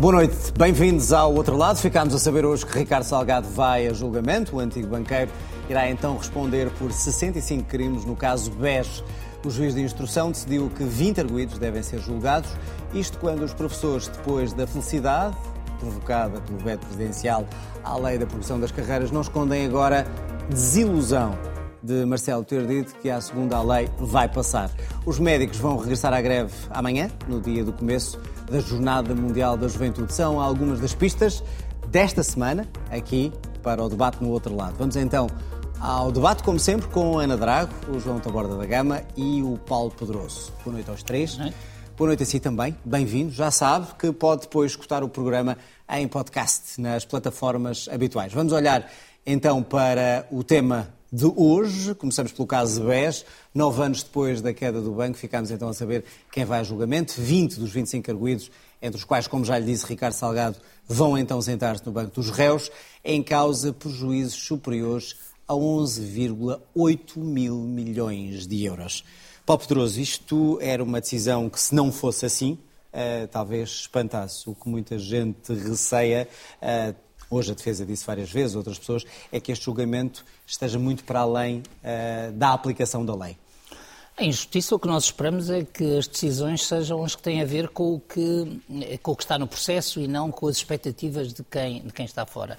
Boa noite, bem-vindos ao outro lado. Ficámos a saber hoje que Ricardo Salgado vai a julgamento. O antigo banqueiro irá então responder por 65 crimes no caso BES. O juiz de instrução decidiu que 20 arguídos devem ser julgados, isto quando os professores, depois da felicidade provocada pelo veto presidencial à lei da progressão das carreiras, não escondem agora desilusão de Marcelo ter dito que a segunda lei vai passar. Os médicos vão regressar à greve amanhã, no dia do começo da Jornada Mundial da Juventude. São algumas das pistas desta semana, aqui para o debate no outro lado. Vamos então ao debate, como sempre, com a Ana Drago, o João Taborda da Gama e o Paulo Pedroso. Boa noite aos três. Boa noite a si também, bem-vindo. Já sabe que pode depois escutar o programa em podcast nas plataformas habituais. Vamos olhar então para o tema de hoje. Começamos pelo caso BES. Nove anos depois da queda do banco, ficámos então a saber quem vai a julgamento. 20 dos 25 arguídos, entre os quais, como já lhe disse Ricardo Salgado, vão então sentar-se no banco dos réus, em causa prejuízos superiores a 11,8 mil milhões de euros. Paulo Pedroso, isto era uma decisão que, se não fosse assim, uh, talvez espantasse o que muita gente receia. Uh, hoje a defesa disse várias vezes, outras pessoas, é que este julgamento esteja muito para além uh, da aplicação da lei. Em justiça, o que nós esperamos é que as decisões sejam as que têm a ver com o que, com o que está no processo e não com as expectativas de quem, de quem está fora.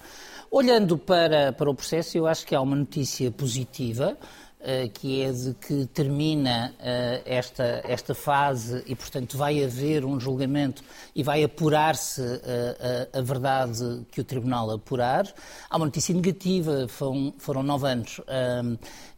Olhando para, para o processo, eu acho que há uma notícia positiva. Uh, que é de que termina uh, esta, esta fase e, portanto, vai haver um julgamento e vai apurar-se uh, a, a, verdade que o Tribunal apurar. Há uma notícia negativa, foram, foram nove anos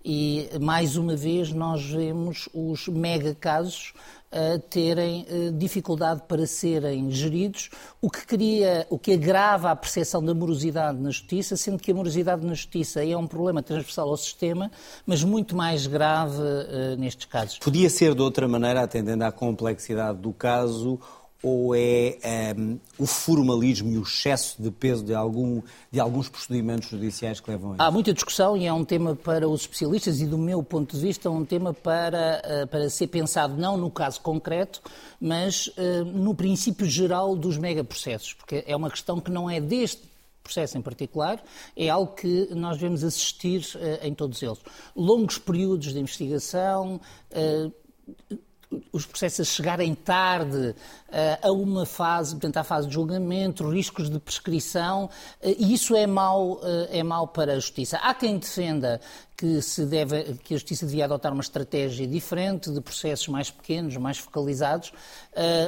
e, mais uma vez, nós vemos os mega casos a terem eh, dificuldade para serem geridos, o que cria, o que agrava a percepção da morosidade na justiça, sendo que a morosidade na justiça é um problema transversal ao sistema, mas muito mais grave uh, nestes casos. Podia ser de outra maneira, atendendo à complexidade do caso, ou é um, ehm, o formalismo e o excesso de peso de, algum, de alguns procedimentos judiciais que levam a isso? Há muita discussão e é um tema para os especialistas e, do meu ponto de vista, é um tema para, uh, para ser pensado não no caso concreto, mas uh, no princípio geral dos megaprocessos, porque é uma questão que não é deste processo em particular, é algo que nós vemos assistir uh, em todos eles. Longos períodos de investigação, os processos chegarem tarde uh, a uma fase, portanto, à fase de julgamento, riscos de prescrição, uh, e isso é mau, uh, é mau para a justiça. Há quem defenda que, se deve, que a justiça devia adotar uma estratégia diferente, de processos mais pequenos, mais focalizados,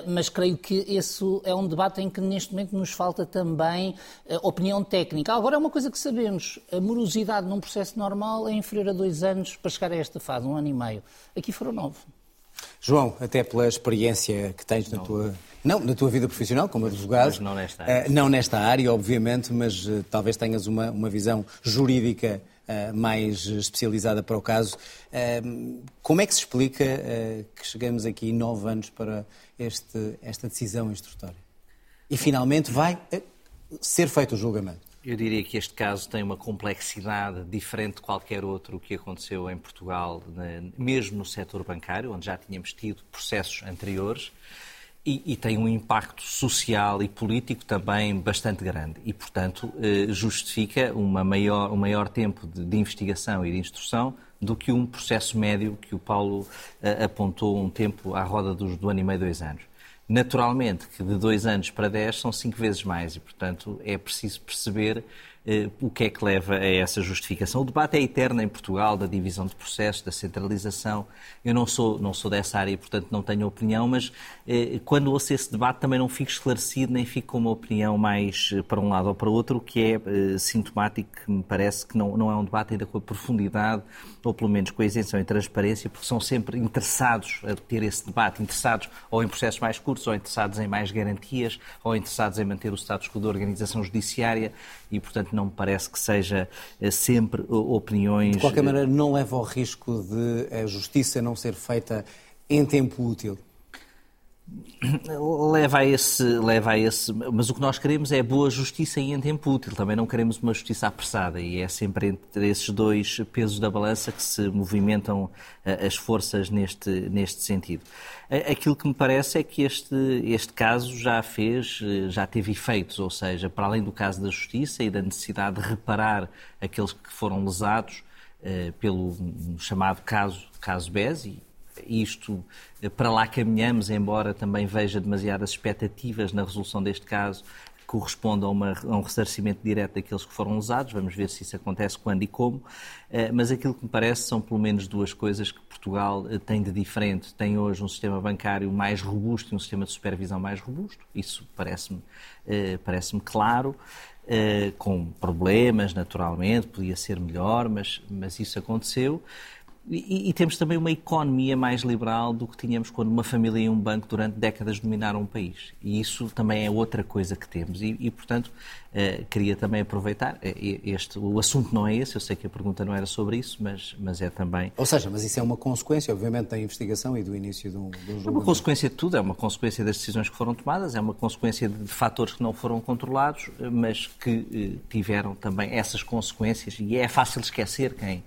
mas creio que esse é um debate em que neste momento nos falta também opinião técnica. Agora, é uma coisa que sabemos, a morosidade num processo normal é inferior a dois anos para chegar a esta fase, um ano e meio. Aqui foram nove. João, até pela experiência que tens na tua, não, na tua vida profissional como advogado. Mas não nesta área. Uh, não nesta área, obviamente, mas uh, talvez tenhas uma, uma visão jurídica uh, mais especializada para o caso. como é que se explica que chegamos aqui nove anos para este, esta decisão instrutória? E finalmente vai ser feito o julgamento? Eu diria que este caso tem uma complexidade diferente de qualquer outro que aconteceu em Portugal, mesmo no setor bancário, onde já tínhamos tido processos anteriores, e, e tem um impacto social e político também bastante grande. E, portanto, eh, justifica uma maior, um maior tempo de, de investigação e de instrução do que um processo médio que o Paulo eh, apontou um tempo à roda dos, do ano e meio, dois anos. Naturalmente que de dois anos para dez são cinco vezes mais e, portanto, é preciso perceber o que é que leva a essa justificação. O debate é eterno em Portugal, da divisão de processos, da centralização. Eu não sou, não sou dessa área e, portanto, não tenho opinião, mas eh, quando ouço esse debate também não fico esclarecido, nem fico com uma opinião mais eh, para um lado ou para o outro, o que é eh, sintomático, que me parece que não, não é um debate ainda com a profundidade, ou pelo menos com a isenção e transparência, porque são sempre interessados a ter esse debate, interessados ou em processos mais curtos, ou interessados em mais garantias, ou interessados em manter o status quo da organização judiciária e, portanto, não me parece que seja eh, sempre eh, opiniões. De qualquer maneira, não leva ao risco de a justiça não ser feita em tempo útil? Leva a esse, leva a esse, mas o que nós queremos é boa justiça e em tempo útil. Também não queremos uma justiça apressada e é sempre entre esses dois pesos da balança que se movimentam eh, as forças neste, neste sentido. Aquilo que me parece é que este, este caso já fez, eh, já teve efeitos, ou seja, para além do caso da justiça e da necessidade de reparar aqueles que foram lesados eh, pelo chamado caso, caso BES, isto eh, para lá caminhamos, embora também veja demasiadas expectativas na resolução deste caso corresponde a, uma, a, um ressarcimento direto daqueles que foram usados. Vamos ver se isso acontece quando e como. Eh, mas aquilo que me parece são pelo menos duas coisas que Portugal eh, tem de diferente. Tem hoje um sistema bancário mais robusto e um sistema de supervisão mais robusto. Isso parece-me parece claro. Com problemas, naturalmente, podia ser melhor, mas, mas isso aconteceu. E, e, temos também uma economia mais liberal do que tínhamos quando uma família e um banco durante décadas dominaram um país. E isso também é outra coisa que temos. E, e portanto, eh, queria também aproveitar. Eh, este, o assunto não é esse, eu sei que a pergunta não era sobre isso, mas, mas é também. Ou seja, mas isso é uma consequência, obviamente, da investigação e do início do, do julgamento. É uma consequência de tudo, é uma consequência das decisões que foram tomadas, é uma consequência de, de fatores que não foram controlados, mas que eh, tiveram também essas consequências. E é fácil esquecer quem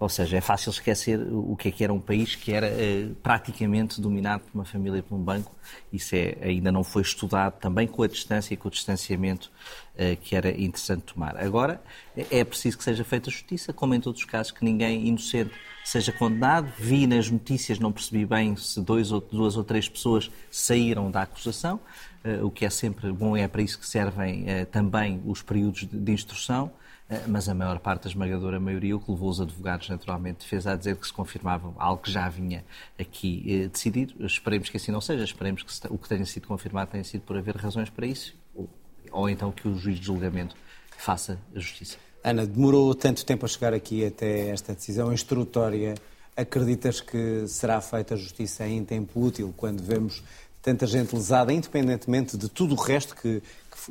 ou seja, é fácil esquecer o que é que era um país que era uh, praticamente dominado por uma família e por um banco. Isso é, ainda não foi estudado também com a distância e com o distanciamento uh, que era interessante tomar. Agora, é, é preciso que seja feita justiça, como em todos os casos, que ninguém inocente seja condenado. Vi nas notícias, não percebi bem se dois ou, duas ou três pessoas saíram da acusação, uh, o que é sempre bom, é para isso que servem também os períodos de, de instrução. Eh, mas a maior parte, a esmagadora maioria, o que levou os advogados, naturalmente, defesa a dizer que se confirmava algo que já vinha aqui eh, decidido. Esperemos que assim não seja, esperemos que o que tenha sido confirmado tenha sido por haver razões para isso, ou, ou então que o juiz de julgamento faça a justiça. Ana, demorou tanto tempo a chegar aqui até esta decisão instrutória. Acreditas que será feita a justiça em tempo útil quando vemos tanta gente lesada, independentemente de tudo o resto que,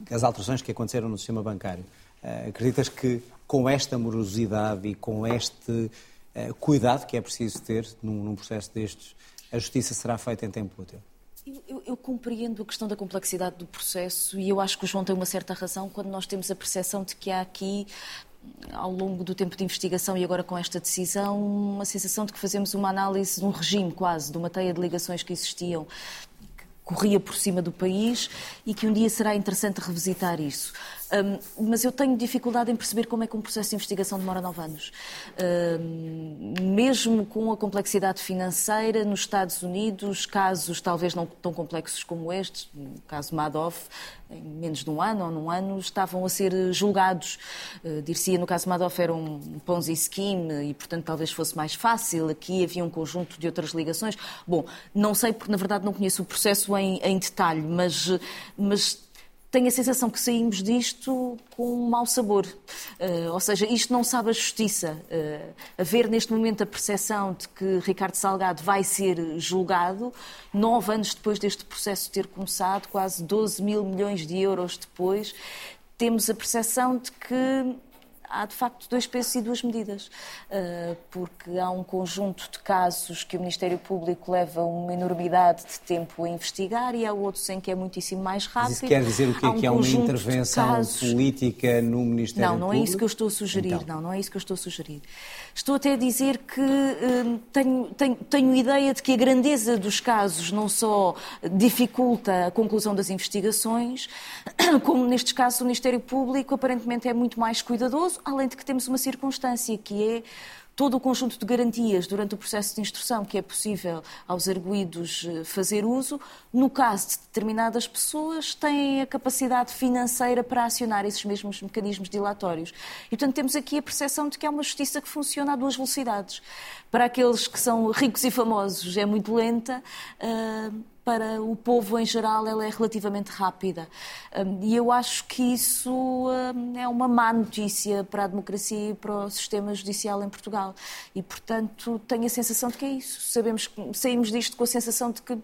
que as alterações que aconteceram no sistema bancário? Uh, acreditas que com esta morosidade e com este uh, cuidado que é preciso ter num, num, processo destes, a justiça será feita em tempo útil? Eu, eu, eu, compreendo a questão da complexidade do processo e eu acho que o João tem uma certa razão quando nós temos a percepção de que há aqui ao longo do tempo de investigação e agora com esta decisão, uma sensação de que fazemos uma análise de um regime quase, de uma teia de ligações que existiam, que corria por cima do país e que um dia será interessante revisitar isso. Um, mas eu tenho dificuldade em perceber como é que um processo de investigação demora nove anos. Um, mesmo com a complexidade financeira, nos Estados Unidos, casos talvez não tão complexos como este, o caso Madoff, em menos de um ano ou num ano, estavam a ser julgados. Uh, Dir-se, no caso Madoff era um Ponzi scheme e, portanto, talvez fosse mais fácil. Aqui havia um conjunto de outras ligações. Bom, não sei porque, na verdade, não conheço o processo em, em detalhe, mas, mas tenho a sensação que saímos disto com um mau sabor. Uh, ou seja, isto não sabe a justiça. Uh, haver neste momento a percepção de que Ricardo Salgado vai ser julgado, nove anos depois deste processo ter começado, quase 12 mil milhões de euros depois, temos a percepção de que há de facto dois pesos e duas medidas, ah, porque há um conjunto de casos que o Ministério Público leva uma enormidade de tempo a investigar e há outros em que é muitíssimo mais rápido. Mas isso quer dizer o que é um que há uma intervenção casos... política no Ministério Público? Não, não é isso que eu estou a sugerir. Então. Não, não é isso que eu estou a sugerir. Estou até a dizer que uh, tenho, tenho, tenho ideia de que a grandeza dos casos não só dificulta a conclusão das investigações, como nestes casos o Ministério Público aparentemente é muito mais cuidadoso além de que temos uma circunstância que é todo o conjunto de garantias durante o processo de instrução que é possível aos arguídos eh, fazer uso, no caso de determinadas pessoas, têm a capacidade financeira para acionar esses mesmos mecanismos dilatórios. E, portanto, temos aqui a percepção de que é uma justiça que funciona a duas velocidades. Para aqueles que são ricos e famosos é muito lenta. Uh, para o povo em geral ela é relativamente rápida. Hum, e eu acho que isso hum, é uma má notícia para a democracia e para o sistema judicial em Portugal. E, portanto, tenho a sensação de que é isso. Sabemos, saímos disto com a sensação de que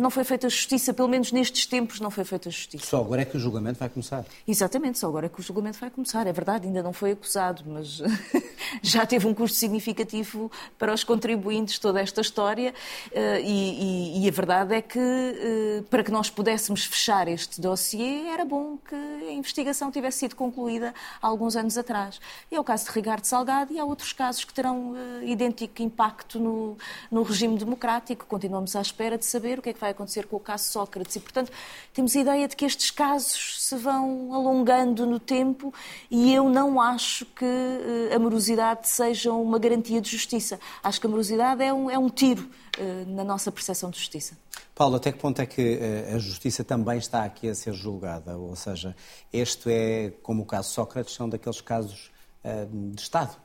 não foi feita justiça, pelo menos nestes tempos não foi feita justiça. Só agora é que o julgamento vai começar. Exatamente, só agora é que o julgamento vai começar. É verdade, ainda não foi acusado, mas já teve um custo significativo para os contribuintes toda esta história eh, e, e, e a verdade é que eh, para que nós pudéssemos fechar este dossiê era bom que a investigação tivesse sido concluída há alguns anos atrás. É o caso de Ricardo Salgado e há outros casos que terão uh, idêntico impacto no, no regime democrático. Continuamos à espera de saber o que é que vai acontecer com o caso Sócrates e, portanto, temos a ideia de que estes casos se vão alongando no tempo e eu não acho que uh, a morosidade seja uma garantia de justiça. Acho que a morosidade é um, é um tiro uh, na nossa percepção de justiça. Paulo, até que ponto é que a justiça também está aqui a ser julgada? Ou seja, este é, como o caso Sócrates, são daqueles casos de Estado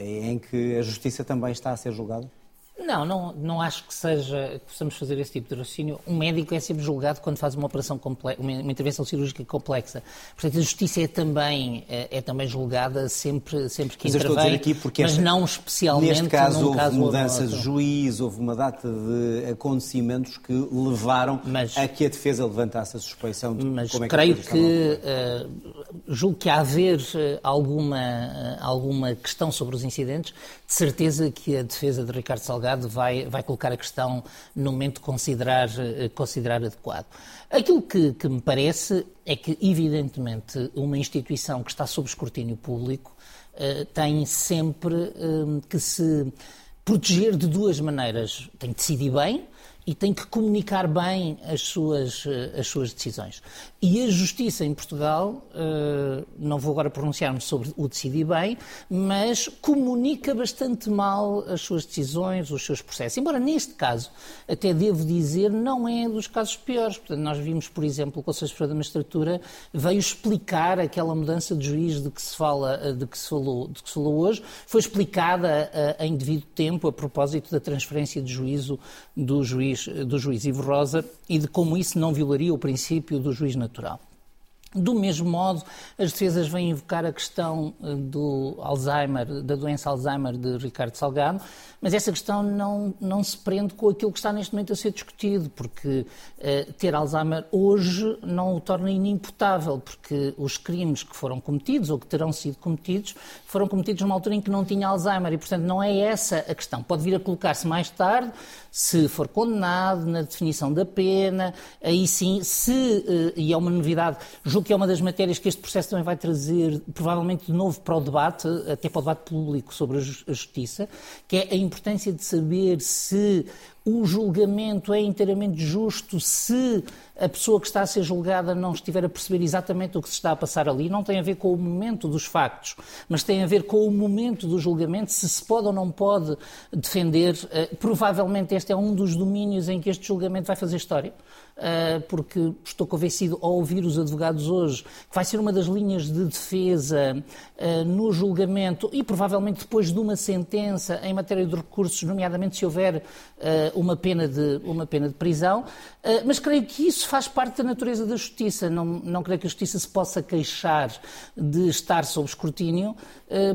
em que a justiça também está a ser julgada? Não, não, não acho que seja que possamos fazer esse tipo de raciocínio. Um médico é sempre julgado quando faz uma operação complexa, uma, intervenção cirúrgica complexa. Portanto, a justiça é também é, é também julgada sempre sempre que mas intervém. Estou a dizer aqui porque mas esta, não especialmente neste caso houve caso mudança de juiz, houve uma data de acontecimentos que levaram mas, a que a defesa levantasse a suspeição de mas como é que creio que uh, julgo que há haver uh, alguma uh, alguma questão sobre os incidentes, de certeza que a defesa de Ricardo Salgado Vai, vai colocar a questão no momento considerar, eh, considerar adequado. Aquilo que, que me parece é que, evidentemente, uma instituição que está sob escrutínio público uh, tem sempre uh, que se proteger de duas maneiras. Tem que decidir bem, e tem que comunicar bem as suas, eh, as suas decisões. E a justiça em Portugal, eh, não vou agora pronunciar-me sobre o decidir bem, mas comunica bastante mal as suas decisões, os seus processos. Embora neste caso, até devo dizer, não é dos casos piores. Portanto, nós vimos, por exemplo, o Conselho Superior da Magistratura veio explicar aquela mudança de juiz de que se fala, eh, de que se falou, de que se falou hoje, foi explicada em devido tempo a propósito da transferência de juízo do juiz, do juiz Ivo Rosa e de como isso não violaria o princípio do juiz natural. Trump. Do mesmo modo, as defesas vêm invocar a questão eh, do Alzheimer, da doença Alzheimer de Ricardo Salgado, mas essa questão não, não se prende com aquilo que está neste momento a ser discutido, porque uh, ter Alzheimer hoje não o torna inimputável, porque os crimes que foram cometidos ou que terão sido cometidos foram cometidos numa altura em que não tinha Alzheimer e, portanto, não é essa a questão. Pode vir a colocar-se mais tarde, se for condenado, na definição da pena, aí sim, se, uh, e é uma novidade, julgo que é uma das matérias que este processo também vai trazer, provavelmente de novo para o debate, até para o debate público sobre a justiça, que é a importância de saber se o julgamento é inteiramente justo se a pessoa que está a ser julgada não estiver a perceber exatamente o que se está a passar ali. Não tem a ver com o momento dos factos, mas tem a ver com o momento do julgamento, se se pode ou não pode defender. Uh, provavelmente este é um dos domínios em que este julgamento vai fazer história. Uh, porque estou convencido ao ouvir os advogados hoje que vai ser uma das linhas de defesa uh, no julgamento e provavelmente depois de uma sentença em matéria de recursos, nomeadamente se houver uma pena de, uma pena de prisão, mas creio que isso faz parte da natureza da justiça. Não, não creio que a justiça se possa queixar de estar sob escrutínio,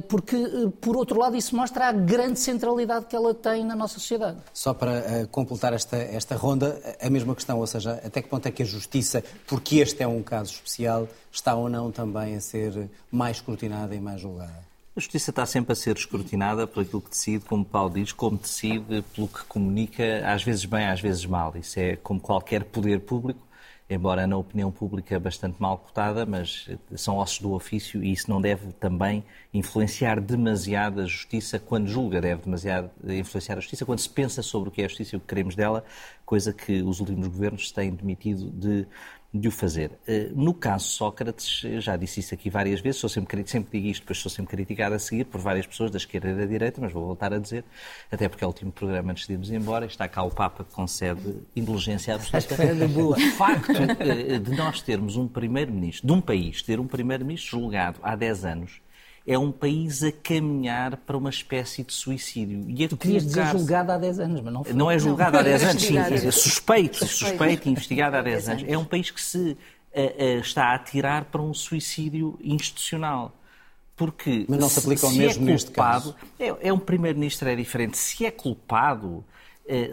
porque, por outro lado, isso mostra a grande centralidade que ela tem na nossa sociedade. Só para completar esta, esta ronda, a mesma questão, ou seja, até que ponto é que a justiça, porque este é um caso especial, está ou não também a ser mais escrutinada e mais julgada? A justiça está sempre a ser escrutinada por aquilo que decide, como Paulo diz, como decide, pelo que comunica, às vezes bem, às vezes mal. Isso é como qualquer poder público, embora na opinião pública bastante mal cotada, mas são ossos do ofício e isso não deve também influenciar demasiado a justiça quando julga, deve demasiado influenciar a justiça quando se pensa sobre o que é a justiça e o que queremos dela, coisa que os últimos governos têm demitido de de o fazer. Eh, no caso Sócrates, já disse isso aqui várias vezes, sou sempre, sempre digo isto, depois sou sempre criticado a seguir por várias pessoas da esquerda e da direita, mas vou voltar a dizer, até porque é o último programa antes de irmos embora, está cá o Papa que concede indulgência absoluta. O facto eh, de nós termos um primeiro-ministro, de um país ter um primeiro-ministro julgado há 10 anos, é um país a caminhar para uma espécie de suicídio. E tu querias dizer julgado há 10 anos, mas não foi. Não é julgado não. há 10 anos, sim, é suspeito, suspeito e investigado há 10 anos. É um país que se uh, uh, está a atirar para um suicídio institucional. Porque mas não se aplica o mesmo é culpado, neste caso. É, é um primeiro-ministro é diferente. Se é culpado,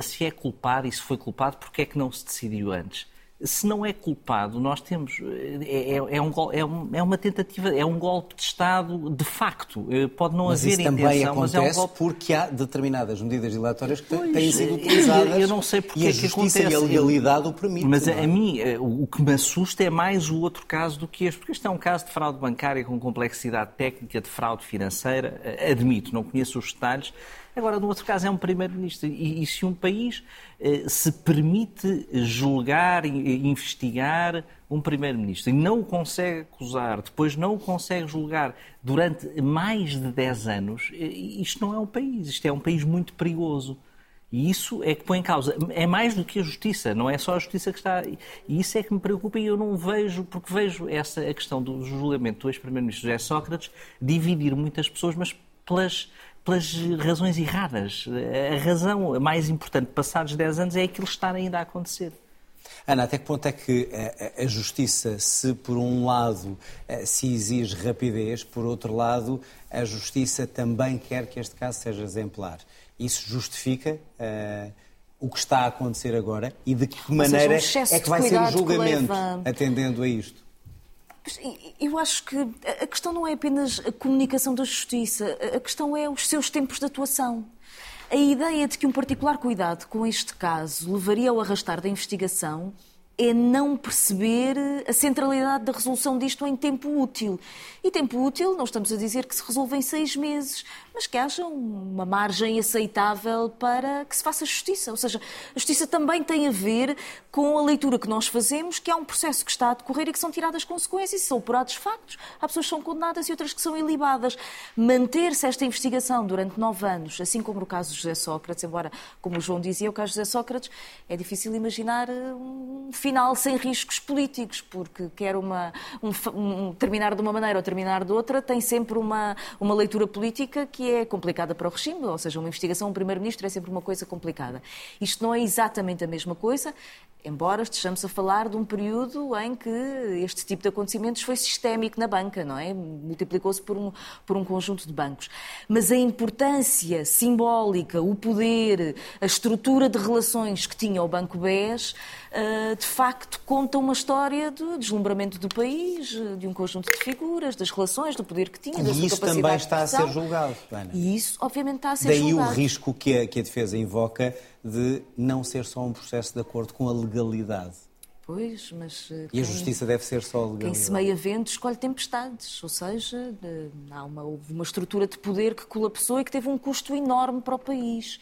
se é culpado e se foi culpado, porque é que não se decidiu antes? Se não é culpado, nós temos. É, é, é, um, é, é, uma tentativa, é um golpe de Estado de facto. Eh, pode não mas haver isso intenção, também acontece mas é um golpe. porque há determinadas medidas dilatórias que pois, têm sido utilizadas. Eu não sei porque e a é que justiça acontece. e a legalidade o permitem. Mas é? a mim, eh, o que me assusta é mais o outro caso do que este, porque este é um caso de fraude bancária com complexidade técnica, de fraude financeira. Eh, admito, não conheço os detalhes Agora, no outro caso, é um primeiro-ministro. E, e, se um país eh, se permite julgar e investigar um primeiro-ministro e não o consegue acusar, depois não o consegue julgar durante mais de 10 anos, eh, isto não é um país. Isto é um país muito perigoso. E isso é que põe em causa. É mais do que a justiça, não é só a justiça que está. E isso é que me preocupa e eu não vejo, porque vejo essa a questão do julgamento do ex-primeiro-ministro José Sócrates dividir muitas pessoas, mas pelas pelas razões erradas. A razão mais importante, passados 10 anos, é aquilo estar ainda a acontecer. Ana, até que ponto é que a, justiça, se por um lado eh, se exige rapidez, por outro lado, a justiça também quer que este caso seja exemplar? Isso justifica uh, o que está a acontecer agora e de que maneira seja, um é que vai ser o julgamento leva... atendendo a isto? Eu acho que a questão não é apenas a comunicação da justiça, a questão é os seus tempos de atuação. A ideia de que um particular cuidado com este caso levaria ao arrastar da investigação é não perceber a centralidade da resolução disto em tempo útil. E tempo útil, não estamos a dizer que se resolve em seis meses, mas que haja uma margem aceitável para que se faça justiça. Ou seja, a justiça também tem a ver com a leitura que nós fazemos, que há um processo que está a decorrer e que são tiradas consequências, são apurados factos, há pessoas que são condenadas e outras que são ilibadas. Manter-se esta investigação durante nove anos, assim como no caso de José Sócrates, embora, como o João dizia, o caso de José Sócrates, é difícil imaginar eh, um final sem riscos políticos, porque quer uma, um, um, terminar de uma maneira ou terminar de outra, tem sempre uma, uma leitura política que é complicada para o regime, ou seja, uma investigação, um primeiro-ministro é sempre uma coisa complicada. Isto não é exatamente a mesma coisa, embora estejamos a falar de um período em que este tipo de acontecimentos foi sistémico na banca, não é? Multiplicou-se por um, por um conjunto de bancos. Mas a importância simbólica, o poder, a estrutura de relações que tinha o Banco BES, de facto conta uma história do deslumbramento do país, de um conjunto de figuras, das relações, do poder que tinha, da sua isso também está a ser julgado, Ana. E isso, obviamente, está a ser Daí julgado. Daí o risco que a, que a defesa invoca de não ser só um processo de acordo com a legalidade. Pois, mas. Quem, e a justiça deve ser só legalidade. Quem semeia vento escolhe tempestades, ou seja, de, há uma, houve uma estrutura de poder que colapsou e que teve um custo enorme para o país.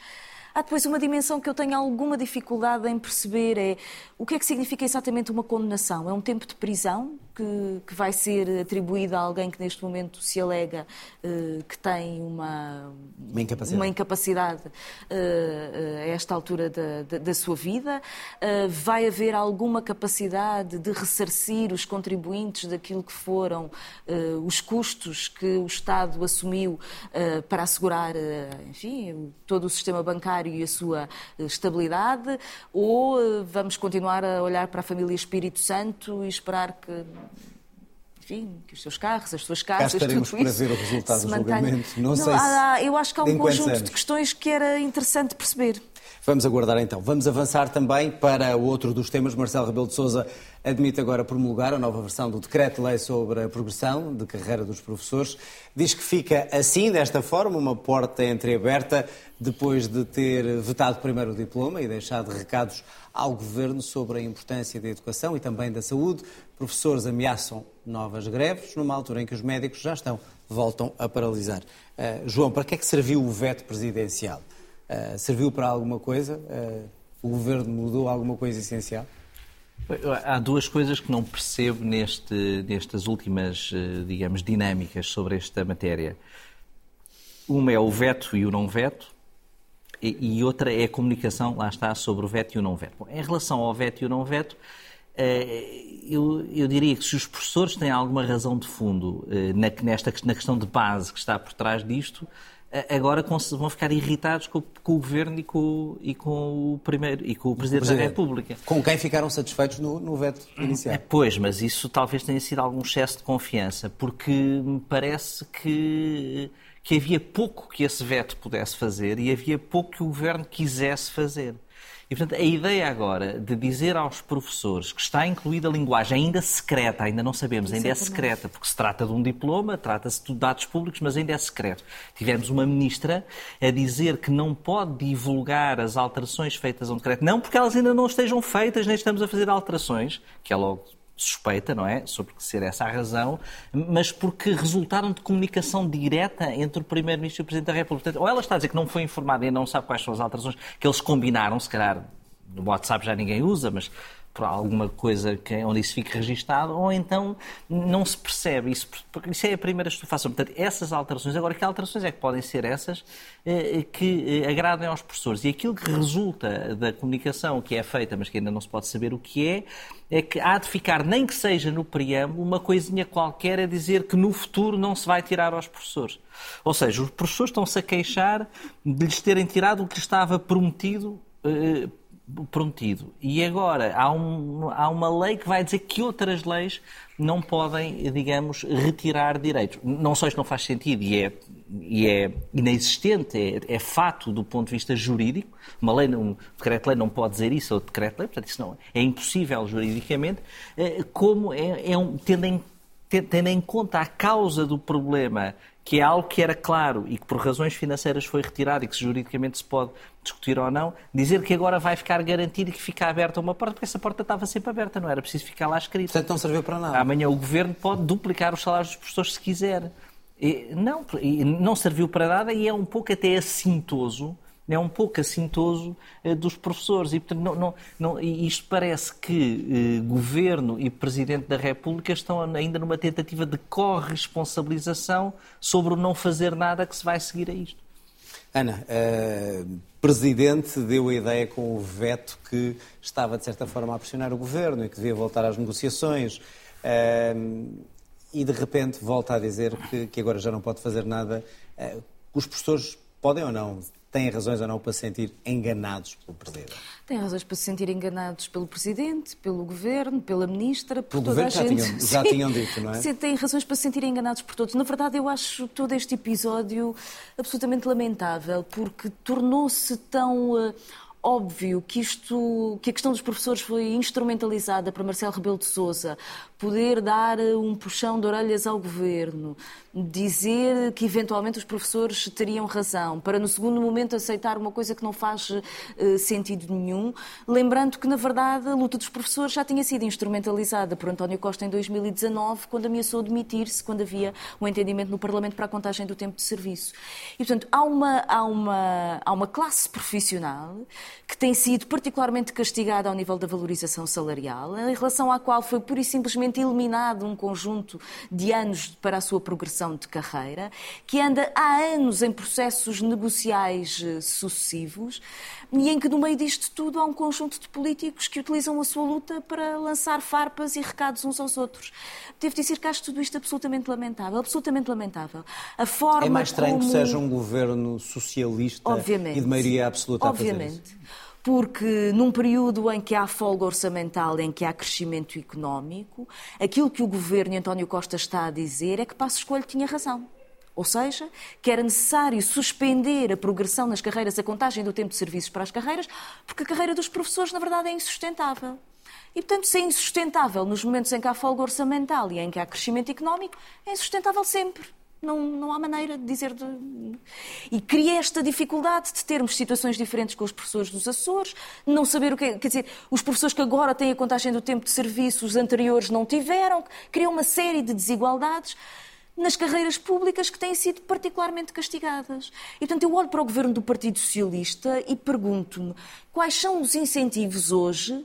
Há depois uma dimensão que eu tenho alguma dificuldade em perceber, é o que é que significa exatamente uma condenação? É um tempo de prisão que, que vai ser atribuído a alguém que neste momento se alega uh, que tem uma, uma incapacidade, uma incapacidade uh, uh, a esta altura da, da, da sua vida? vai haver alguma capacidade de ressarcir os contribuintes daquilo que foram os custos que o Estado assumiu para assegurar, enfim, todo o sistema bancário e a sua estabilidade? Ou vamos continuar a olhar para a família Espírito Santo e esperar que enfim, que os seus carros, as suas casas, Cá estaremos tudo isso para ver o resultado do julgamento. Não, não sei se... Eu acho que há um conjunto anos. de questões que era interessante perceber. Vamos aguardar então. Vamos avançar também para outro dos temas. Marcelo Rebelo de Sousa admite agora promulgar a nova versão do Decreto-Lei sobre a progressão de carreira dos professores. Diz que fica assim, desta forma, uma porta entreaberta, depois de ter vetado primeiro o diploma e deixado recados ao Governo sobre a importância da educação e também da saúde. Professores ameaçam novas greves, numa altura em que os médicos já estão, voltam a paralisar. Uh, João, para que é que serviu o veto presidencial? Uh, serviu para alguma coisa? Uh, o Governo mudou alguma coisa essencial? Há duas coisas que não percebo neste, nestas últimas, digamos, dinâmicas sobre esta matéria. Uma é o veto e o não veto, e, e outra é a comunicação, lá está, sobre o veto e o não veto. Bom, em relação ao veto e o não veto, eu, eu, diria que se os professores têm alguma razão de fundo na, nesta, na questão de base que está por trás disto, agora vão ficar irritados com, com o Governo e com, e com, o primeiro e com o Presidente, o Presidente. da República. Com quem ficaram satisfeitos no, no veto inicial. Pois, mas isso talvez tenha sido algum excesso de confiança, porque me parece que que havia pouco que esse veto pudesse fazer e havia pouco que o governo quisesse fazer. E, portanto, a ideia agora de dizer aos professores que está incluída a linguagem ainda secreta, ainda não sabemos, ainda é secreta, porque se trata de um diploma, trata-se de dados públicos, mas ainda é secreto. Tivemos uma ministra a dizer que não pode divulgar as alterações feitas a um decreto, não porque elas ainda não estejam feitas, nem estamos a fazer alterações, que é logo suspeita, não é? Sobre ser essa a razão, mas porque resultaram de comunicação direta entre o Primeiro-Ministro e o Presidente da República. Ou ela está a dizer que não foi informada e não sabe quais são as alterações que eles combinaram, se calhar no WhatsApp já ninguém usa, mas por alguma coisa que, onde isso fique registado, ou então não se percebe. Isso, isso é a primeira estufação. Portanto, essas alterações, agora, que alterações é que podem ser essas eh, que eh, agradem aos professores? E aquilo que resulta da comunicação que é feita, mas que ainda não se pode saber o que é, é que há de ficar, nem que seja no preâmbulo, uma coisinha qualquer a dizer que no futuro não se vai tirar aos professores. Ou seja, os professores estão-se a queixar de lhes terem tirado o que estava prometido eh, prometido. E agora há, um, há uma lei que vai dizer que outras leis não podem, digamos, retirar direitos. Não só isto não faz sentido e é, e é inexistente, é, é fato do ponto de vista jurídico. Uma lei, um decreto-lei não pode dizer isso, ou decreto-lei, portanto, isso não é impossível juridicamente, eh, como é, é um, tendo em, tendo em conta a causa do problema que é algo que era claro e que por razões financeiras foi retirado e que juridicamente se pode discutir ou não, dizer que agora vai ficar garantido e que fica aberta uma porta, porque essa porta estava sempre aberta, não era preciso ficar lá escrito. Portanto, não serviu para nada. Amanhã o governo pode duplicar os salários dos professores se quiser. E, não, não serviu para nada e é um pouco até assintoso é um pouco assintoso eh, dos professores. E, portanto, não, não, não, isto parece que eh, Governo e Presidente da República estão ainda numa tentativa de corresponsabilização sobre o não fazer nada que se vai seguir a isto. Ana, uh, Presidente deu a ideia com o veto que estava, de certa forma, a pressionar o Governo e que devia voltar às negociações. Uh, e, de repente, volta a dizer que, que, agora já não pode fazer nada. Uh, os professores podem ou não têm razões ou não para se sentir enganados pelo Presidente? Têm razões para se sentir enganados pelo Presidente, pelo Governo, pela Ministra, por pelo toda governo a gente. Já tinham, já tinham dito, não é? Têm razões para se sentirem enganados por todos. Na verdade, eu acho todo este episódio absolutamente lamentável, porque tornou-se tão... Uh, óbvio que isto, que a questão dos professores foi instrumentalizada para Marcelo Rebelo de Sousa poder dar um puxão de orelhas ao governo, dizer que eventualmente os professores teriam razão, para no segundo momento aceitar uma coisa que não faz uh, sentido nenhum, lembrando que na verdade a luta dos professores já tinha sido instrumentalizada por António Costa em 2019, quando ameaçou demitir-se, quando havia um entendimento no Parlamento para a contagem do tempo de serviço. E portanto há uma há uma há uma classe profissional que tem sido particularmente castigada ao nível da valorização salarial, em relação à qual foi pura e simplesmente eliminado um conjunto de anos para a sua progressão de carreira, que anda há anos em processos negociais eh, sucessivos e em que, no meio disto tudo, há um conjunto de políticos que utilizam a sua luta para lançar farpas e recados uns aos outros. Devo dizer que acho tudo isto absolutamente lamentável, absolutamente lamentável. A forma é mais estranho como... que seja um governo socialista Obviamente. e de maioria absoluta Obviamente. a fazer isso porque num período em que há folga orçamental, em que há crescimento económico, aquilo que o governo António Costa está a dizer é que Passo Escolho tinha razão. Ou seja, que era necessário suspender a progressão nas carreiras, a contagem do tempo de serviços para as carreiras, porque a carreira dos professores, na verdade, é insustentável. E, portanto, se é insustentável nos momentos em que há folga orçamental e em que há crescimento económico, é insustentável sempre. Não, não há maneira de dizer. De... E cria esta dificuldade de termos situações diferentes com os professores dos Açores, não saber o que é. Quer dizer, os professores que agora têm a contagem do tempo de serviço, os anteriores não tiveram, cria uma série de desigualdades nas carreiras públicas que têm sido particularmente castigadas. E, portanto, eu olho para o governo do Partido Socialista e pergunto-me quais são os incentivos hoje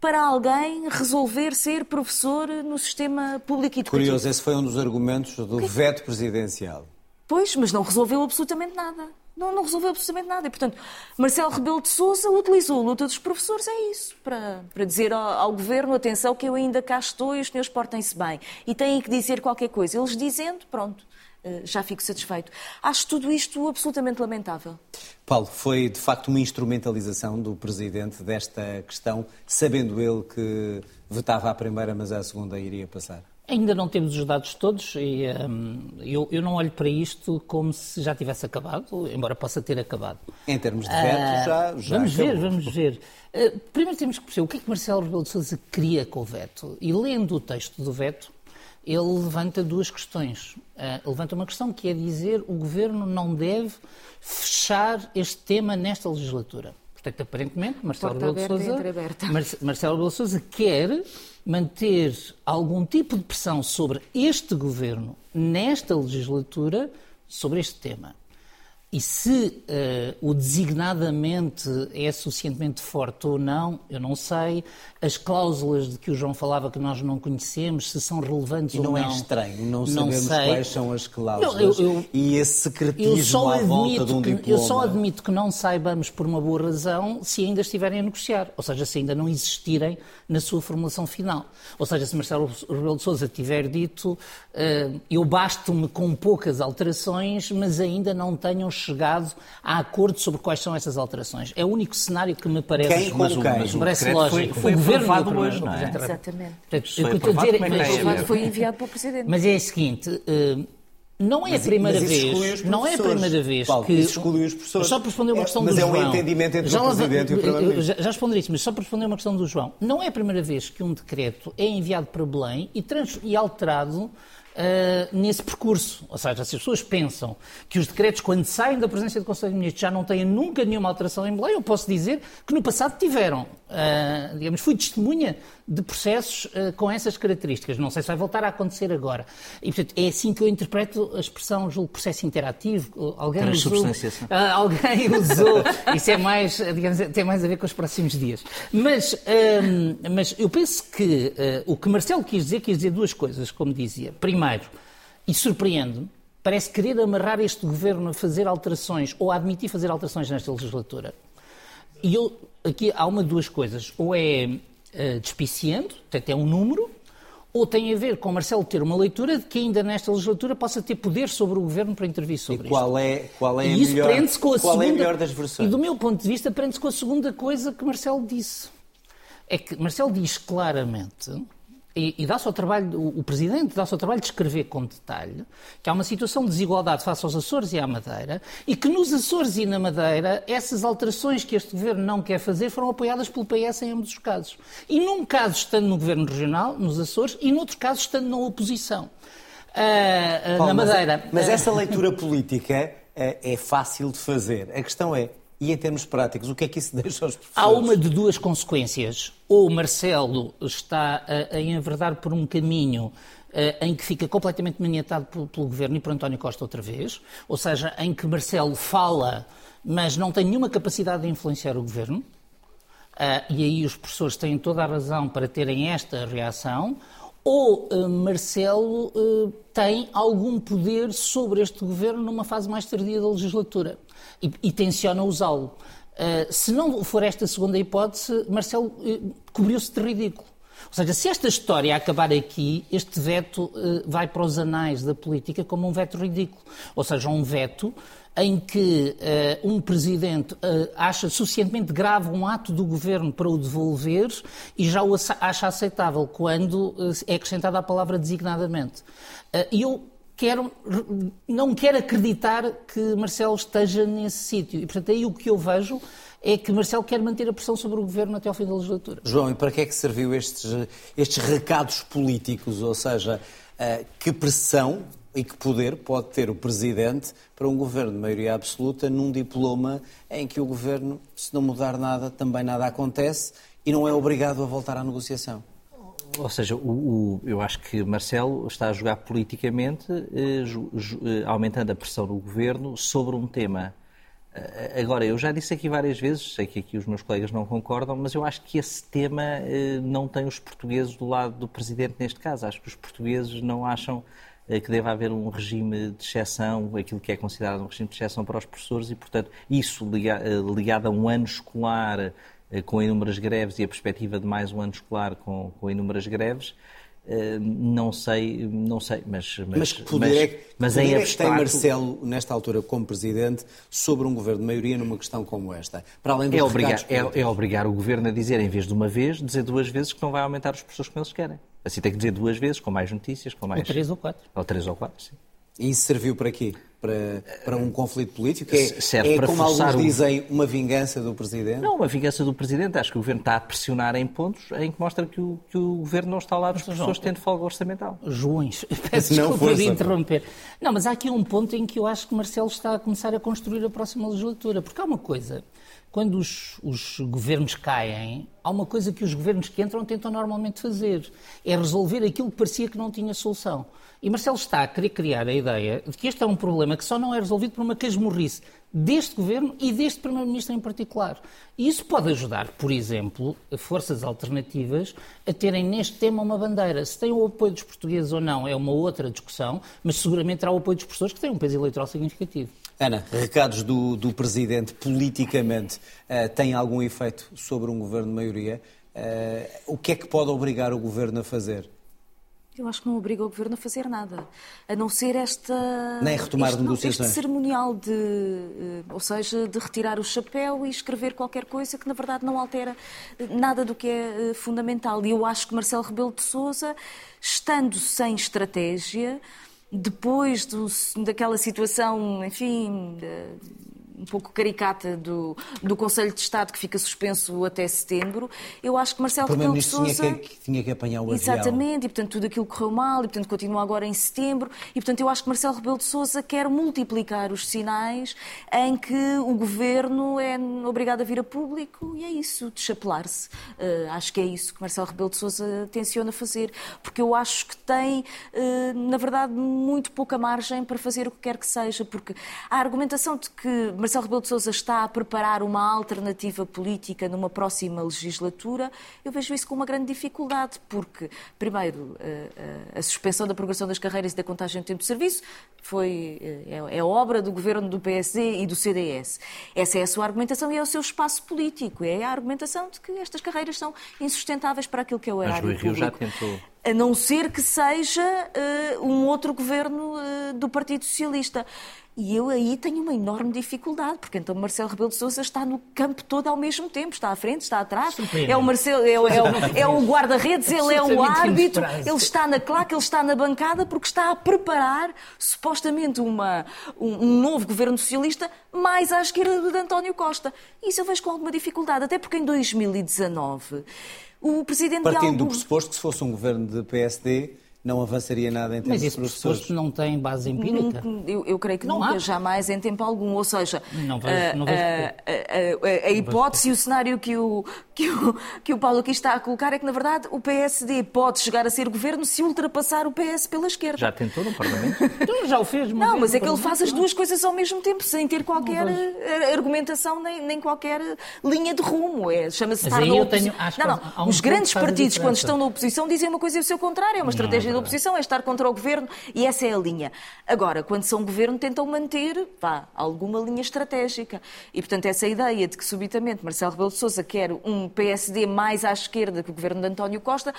para alguém resolver ser professor no sistema público educativo. Curioso, esse foi um dos argumentos do que... veto presidencial. Pois, mas não resolveu absolutamente nada. Não, não resolveu absolutamente nada. E, portanto, Marcelo Rebelo de Sousa utilizou a luta dos professores, é isso, para, para dizer ao, ao, governo, atenção que eu ainda cá estou e os senhores portem-se bem. E têm que dizer qualquer coisa. Eles dizendo, pronto, já fico satisfeito. Acho tudo isto absolutamente lamentável. Paulo, foi de facto uma instrumentalização do Presidente desta questão, sabendo ele que votava à primeira, mas à segunda iria passar? Ainda não temos os dados todos e um, eu, eu, não olho para isto como se já tivesse acabado, embora possa ter acabado. Em termos de veto, uh, já, já Vamos acabou. ver, vamos ver. Uh, primeiro temos que perceber o que é que Marcelo Rebelo de Sousa queria com o veto. E lendo o texto do veto, ele levanta duas questões. Uh, levanta uma questão que é dizer o governo não deve fechar este tema nesta legislatura. Portanto, aparentemente, Marcelo Rebelo de Sousa, Marcelo Rebelo de Sousa quer manter algum tipo de pressão sobre este governo nesta legislatura sobre este tema. E se uh, o designadamente é suficientemente forte ou não, eu não sei. As cláusulas de que o João falava que nós não conhecemos, se são relevantes e ou não. não é estranho, não, não sabemos sei. quais são as cláusulas. Eu, eu, e esse secretismo à volta de um que, diploma. Eu só admito que não saibamos por uma boa razão se ainda estiverem a negociar. Ou seja, se ainda não existirem na sua formulação final. Ou seja, se Marcelo Rebelo de Sousa tiver dito uh, eu basto-me com poucas alterações, mas ainda não tenham chegado a acordo sobre quais são essas alterações. É o único cenário que me parece, quem mas, quem? Mas o parece lógico. Foi, foi o governo hoje, não é? Exatamente. Portanto, foi aprovado, dizer, é mas, foi enviado para o Presidente. Mas é o seguinte... Uh, não é mas, a primeira vez, não é a primeira vez Paulo, que exclui os professores. Só para responder uma questão é, do João. Mas é um entendimento entre já, o presidente e o primeiro-ministro. Já, já respondi isso, mas só para responder uma questão do João. Não é a primeira vez que um decreto é enviado para Belém e, trans, e alterado Uh, nesse percurso. Ou seja, se as pessoas pensam que os decretos, quando saem da presença do Conselho de Ministros, já não têm nunca nenhuma alteração em Belém, eu posso dizer que no passado tiveram. Uh, digamos, fui testemunha de processos uh, com essas características. Não sei se vai voltar a acontecer agora. E, portanto, é assim que eu interpreto a expressão julgo, processo interativo. Alguém usou, alguém usou. Isso é mais, digamos, tem mais a ver com os próximos dias. Mas, mas eu penso que o que Marcelo quis dizer, quis dizer duas coisas, como dizia. Primeiro, e surpreende-me, parece querer amarrar este governo a fazer alterações ou a admitir fazer alterações nesta legislatura. E eu, aqui há uma duas coisas. Ou é uh, despiciando, portanto é um número, ou tem a ver com Marcelo ter uma leitura de que ainda nesta legislatura possa ter poder sobre o governo para intervir sobre e qual isto. É, qual é, e isso melhor, prende-se com a qual segunda, é a melhor das versões? E do meu ponto de vista, prende-se com a segunda coisa que Marcelo disse. É que Marcelo diz claramente e, e dá-se ao trabalho, o, o Presidente dá-se ao trabalho de escrever com detalhe que há uma situação de desigualdade face aos Açores e à Madeira e que nos Açores e na Madeira essas alterações que este Governo não quer fazer foram apoiadas pelo PS em ambos os casos. E num caso estando no Governo Regional, nos Açores, e noutro caso estando na oposição. Uh, uh, na Madeira. Mas, mas essa leitura política uh, é fácil de fazer. A questão é, e em termos práticos, o que é que isso deixa aos professores? Há uma de duas consequências. Ou Marcelo está a, a enverdar por um caminho uh, em que fica completamente maniatado pelo, pelo, governo e por António Costa outra vez, ou seja, em que Marcelo fala, mas não tem nenhuma capacidade de influenciar o governo. Uh, e aí os professores têm toda a razão para terem esta reação. Ou uh, Marcelo tem algum poder sobre este governo numa fase mais tardia da legislatura e, e tenciona usá-lo. Uh, se não for esta segunda hipótese, Marcelo uh, cobriu-se de ridículo. Ou seja, se esta história acabar aqui, este veto uh, vai para os anais da política como um veto ridículo. Ou seja, um veto em que uh, um presidente uh, acha suficientemente grave um ato do governo para o devolver e já o acha aceitável quando é acrescentada a palavra designadamente. E eu quero, não quero acreditar que Marcelo esteja nesse sítio. E, portanto, aí o que eu vejo é que Marcelo quer manter a pressão sobre o governo até ao fim da legislatura. João, e para que é que serviu estes, estes recados políticos? Ou seja, que pressão e que poder pode ter o Presidente para um governo de maioria absoluta num diploma em que o governo, se não mudar nada, também nada acontece e não é obrigado a voltar à negociação? Ou seja, o, o, eu acho que Marcelo está a jogar politicamente, eh, ju, ju, eh, aumentando a pressão do governo sobre um tema. Eh, agora, eu já disse aqui várias vezes, sei que aqui os meus colegas não concordam, mas eu acho que esse tema eh, não tem os portugueses do lado do Presidente neste caso. Acho que os portugueses não acham eh, que deve haver um regime de exceção, aquilo que é considerado um regime de exceção para os professores, e, portanto, isso eh, ligado a um ano escolar com inúmeras greves e a perspectiva de mais um ano escolar com, com inúmeras greves, não sei, não sei, mas... Mas, mas que poder mas, é, que, mas poder é que tem Marcelo, nesta altura, como Presidente, sobre um governo de maioria numa questão como esta? Para além é obrigar, é, é, obrigar o governo a dizer, em vez de uma vez, dizer duas vezes que não vai aumentar os professores que eles querem. Assim tem que dizer duas vezes, com mais notícias, com mais... Ou três ou quatro. Ou três ou quatro, sim. E isso serviu para quê? Para, para um conflito político? É, Serve é para como alguns forçar o- dizem, uma vingança do Presidente? Não, uma vingança do Presidente. Acho que o Governo está a pressionar em pontos em que mostra que o, que o Governo não está ao lado das pessoas João, tendo folga orçamental. Joões, peço Não, desculpa de força. interromper. Não, mas há aqui um ponto em que eu acho que Marcelo está a começar a construir a próxima legislatura. Porque há uma coisa, quando os, os governos caem, há uma coisa que os governos que entram tentam normalmente fazer: é resolver aquilo que parecia que não tinha solução. E Marcelo está a querer criar a ideia de que este é um problema que só não é resolvido por uma casmurrice deste governo e deste Primeiro-Ministro em particular. E isso pode ajudar, por exemplo, forças alternativas a terem neste tema uma bandeira. Se tem o apoio dos portugueses ou não é uma outra discussão, mas seguramente terá o apoio dos professores que têm um peso eleitoral significativo. Ana, recados do, do Presidente politicamente eh, têm algum efeito sobre um governo de maioria? Eh, o que é que pode obrigar o governo a fazer? Eu acho que não obriga o governo a fazer nada, a não ser esta. Nem retomar este, negociações. Este cerimonial de. eh, Ou seja, de retirar o chapéu e escrever qualquer coisa que, na verdade, não altera nada do que é fundamental. E eu acho que Marcelo Rebelo de Souza, estando sem estratégia, depois do- daquela situação, enfim. Um pouco caricata do, do Conselho de Estado que fica suspenso até setembro. Eu acho que Marcelo Rebelo de Sousa tinha que, tinha que apanhar o avião. Exatamente, e portanto tudo aquilo correu mal, e portanto continua agora em setembro, e portanto eu acho que Marcelo Rebelo de Sousa quer multiplicar os sinais em que o governo é obrigado a vir a público e é isso, deschapelar-se. Eh, acho que é isso que Marcelo Rebelo de Sousa tenciona fazer, porque eu acho que tem, eh, na verdade, muito pouca margem para fazer o que quer que seja, porque a argumentação de que Marcelo Rebelo de Sousa está a preparar uma alternativa política numa próxima legislatura, eu vejo isso com uma grande dificuldade, porque, primeiro, eh, eh, a suspensão da progressão das carreiras e da contagem do tempo de serviço foi, eh, é, é obra do governo do PSD e do CDS. Essa é a sua argumentação e é o seu espaço político. É a argumentação de que estas carreiras são insustentáveis para aquilo que é o Mas erário Rui Rio já público. tentou. A não ser que seja eh, um outro governo eh, do Partido Socialista. E eu aí tenho uma enorme dificuldade, porque então Marcelo Rebelo de Sousa está no campo todo ao mesmo tempo, está à frente, está atrás, é o, Marcelo, é, o- é o, é o guarda-redes, ele é o árbitro, ele está na claque, ele está na bancada, porque está a preparar supostamente uma, um, um novo governo socialista mais à esquerda do de António Costa. Isso eu vejo com alguma dificuldade, até porque em 2019 o presidente de Partindo do algum... pressuposto que se fosse um governo de PSD, não avançaria nada em termos Mas de esse professores. pressuposto não tem base empírica. Nunca- Eu, eu creio que Não nunca, há. jamais em tempo algum. Ou seja, Não vejo- a- não vejo a, a- a- a hipótese e o cenário que o, que, o, que o Paulo aqui está a colocar é que, na verdade, o PSD pode chegar a ser governo se ultrapassar o PS pela esquerda. Já tentou no Parlamento? Então, já o fez, uma Não, vez mas é que ele faz as Parlamento. duas coisas ao mesmo tempo, sem ter qualquer eh, argumentação nem, nem qualquer linha de rumo. É, Chama-se Mas estar na oposição. tenho- acho Não, não. um Os grandes partidos, quando estão na oposição, dizem uma coisa e o seu contrário. É uma estratégia da verdade. oposição, é estar contra o governo e essa é a linha. Agora, quando são governo, tentam manter vá, alguma linha estratégica. E, portanto, essa ideia de que subitamente Marcelo Rebelo de Sousa quer um PSD mais à esquerda que o governo de António Costa.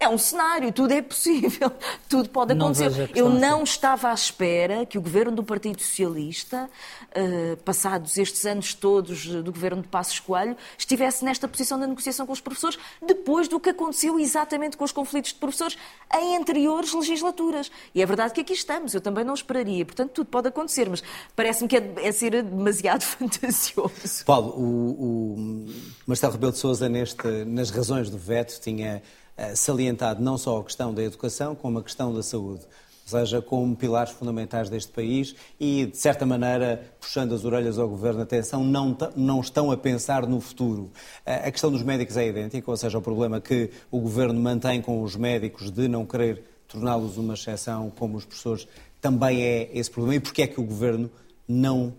É um cenário, tudo é possível, tudo pode Não acontecer. questão Eu assim. não estava à espera que o governo do Partido Socialista, eh, passados estes anos todos do governo de Passos Coelho, estivesse nesta posição da negociação com os professores, depois do que aconteceu exatamente com os conflitos de professores em anteriores legislaturas. E é verdade que aqui estamos, eu também não esperaria. Portanto, tudo pode acontecer, mas parece-me que é, é ser demasiado fantasioso. Paulo, o, o Marcelo Rebelo de Sousa, neste, nas razões do veto, tinha salientado não só a questão da educação, como a questão da saúde. Ou seja, como pilares fundamentais deste país e, de certa maneira, puxando as orelhas ao Governo, atenção, não, não estão a pensar no futuro. Eh, A questão dos médicos é idêntica, ou seja, o problema que o Governo mantém com os médicos de não querer torná-los uma exceção, como os professores, também é esse problema. E porquê é que o Governo não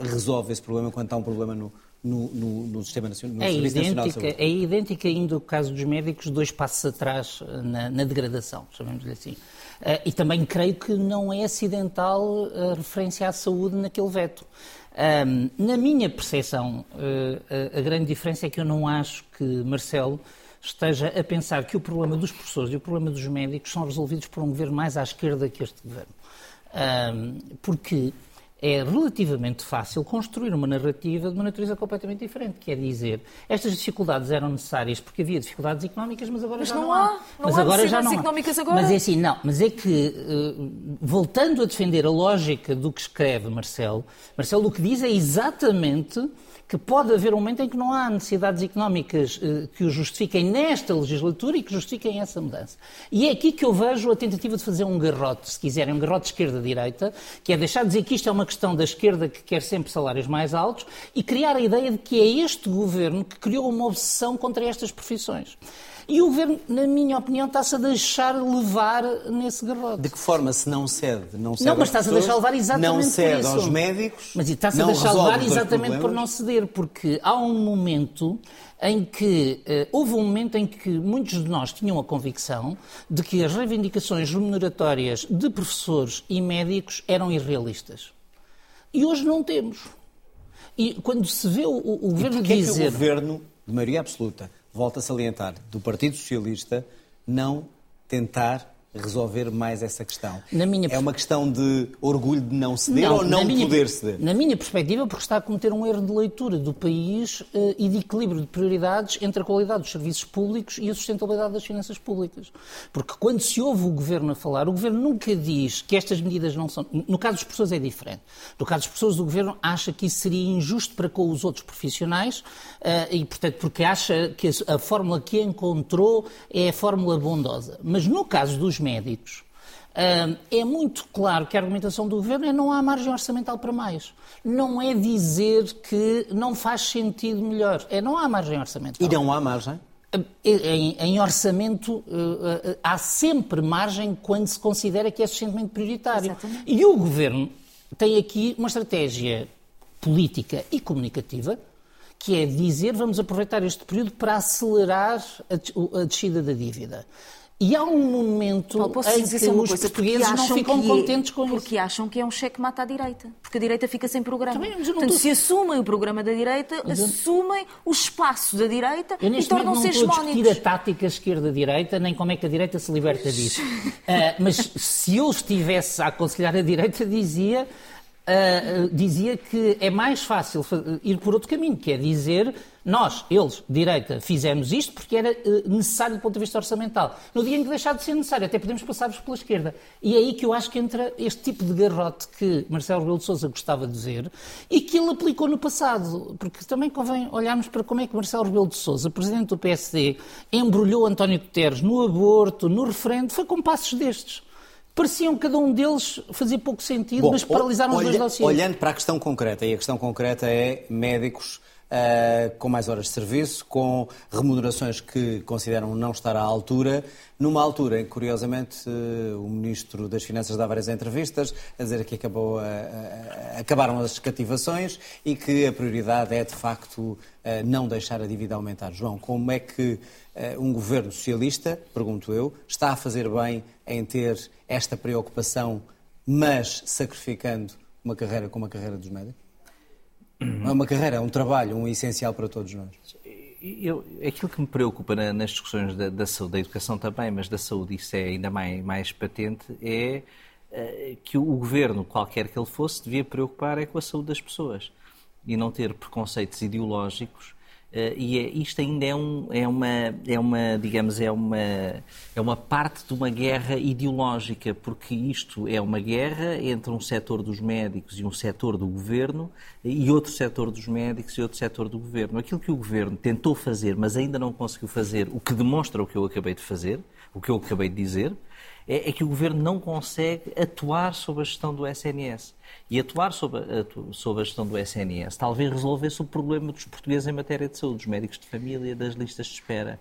resolve esse problema quando há um problema no, no, no, no Sistema Nacional, no É Serviço Nacional de idêntica, Saúde? é idêntica ainda o caso dos médicos, dois passos atrás eh, na, na degradação, chamemos-lhe assim. Eh, e também creio que não é acidental a referência à saúde naquele veto. Ahm, na minha percepção, eh, a, a grande diferença é que eu não acho que Marcelo esteja a pensar que o problema dos professores e o problema dos médicos são resolvidos por um governo mais à esquerda que este governo. Ahm, porque é relativamente fácil construir uma narrativa de uma natureza completamente diferente, que é dizer estas dificuldades eram necessárias porque havia dificuldades económicas, mas agora mas já não, não há. há. Não mas há agora já não económicas há. agora. Mas é assim, não, mas é que eh, voltando a defender a lógica do que escreve Marcelo, Marcelo o que diz é exatamente que pode haver um momento em que não há necessidades económicas eh, que o justifiquem nesta legislatura e que justifiquem essa mudança. E é aqui que eu vejo a tentativa de fazer um garrote, se quiserem, um garrote esquerda-direita, que é deixar de dizer que isto é uma questão da esquerda que quer sempre salários mais altos e criar a ideia de que é este governo que criou uma obsessão contra estas profissões. E o governo, na minha opinião, está-se a deixar levar nesse garrote. De que forma se não cede? Não, cede Não, mas está-se a deixar levar exatamente Não por cede isso. aos médicos. Mas está-se a deixar levar exatamente por não ceder, porque há um momento em que eh, houve um momento em que muitos de nós tinham a convicção de que as reivindicações remuneratórias de professores e médicos eram irrealistas. E hoje não temos. E quando se vê o, o governo Porquê é que dizer o governo, de maioria absoluta, volta a salientar, do Partido Socialista, não tentar resolver mais essa questão? Minha É uma questão de orgulho de não ceder ou na não minha- poder ceder? Na minha perspectiva, porque está a cometer um erro de leitura do país eh, e de equilíbrio de prioridades entre a qualidade dos serviços públicos e a sustentabilidade das finanças públicas. Porque quando se ouve o Governo a falar, o Governo nunca diz que estas medidas não são... No caso dos professores é diferente. No caso dos professores, o Governo acha que isso seria injusto para com os outros profissionais eh, e, portanto, porque acha que a fórmula que encontrou é a fórmula bondosa. Mas no caso dos médicos, é muito claro que a argumentação do Governo é não há margem orçamental para mais. Não é dizer que não faz sentido melhor. É não há margem orçamental. E não há margem? Em, em orçamento eh, eh, há sempre margem quando se considera que é suficientemente prioritário. Exatamente. E o Governo tem aqui uma estratégia política e comunicativa que é dizer vamos aproveitar este período para acelerar a, a descida da dívida. E há um momento Paulo, posso em que os coisa? Porque portugueses não ficam é- contentes com isso. Porque acham que é um cheque mata à direita. Porque a direita fica sem programa. Também, eu Portanto, estou- se assumem o programa da direita, eu- assumem o espaço da direita Eu e neste momento não tornam-se estou a discutir a tática esquerda-direita, nem como é que a direita se liberta disso. Ah, mas se eu estivesse a aconselhar a direita, dizia, ah, ah, dizia que é mais fácil fa- ir por outro caminho, que é dizer nós, eles, direita, fizemos isto porque era ah, necessário do ponto de vista orçamental. No dia em que deixar de ser necessário, até podemos passar-vos pela esquerda. E é aí que eu acho que entra este tipo de garrote que Marcelo Rebelo de Sousa gostava de ver e que ele aplicou no passado. Porque também convém olharmos para como é que Marcelo Rebelo de Sousa, presidente do PSD, embrulhou António Guterres no aborto, no referendo, foi com passos destes. Pareciam cada um deles fazer pouco sentido, Bom, mas paralisaram os olha- dois dossiês. Olhando para a questão concreta, e a questão concreta é médicos ah, com mais horas de serviço, com remunerações que consideram não estar à altura, numa altura em que, curiosamente, eh, o Ministro das Finanças dá várias entrevistas a dizer que acabou a- acabaram as cativações e que a prioridade é, de facto, não deixar a dívida aumentar. João, como é que um governo socialista, pergunto eu, está a fazer bem em ter esta preocupação, mas sacrificando uma carreira como a carreira dos médicos? É uma carreira, é um trabalho, um essencial para todos nós. Eu, aquilo que me preocupa na- nas discussões da, da saúde, da educação também, mas da saúde isso é ainda mais, mais patente, é eh, que o governo, qualquer que ele fosse, devia preocupar é com a saúde das pessoas e não ter preconceitos ideológicos. Eh, e é- isto ainda é, um, é, uma, é uma, digamos, é uma, é uma parte de uma guerra ideológica, porque isto é uma guerra entre um setor dos médicos e um setor do governo e outro setor dos médicos e outro setor do governo. Aquilo que o governo tentou fazer, mas ainda não conseguiu fazer, o que demonstra o que eu acabei de fazer, o que eu acabei de dizer, é, é que o governo não consegue atuar sobre a gestão do SNS. E atuar sobre a, sobre a gestão do SNS talvez resolvesse o problema dos portugueses em matéria de saúde, dos médicos de família, das listas de espera.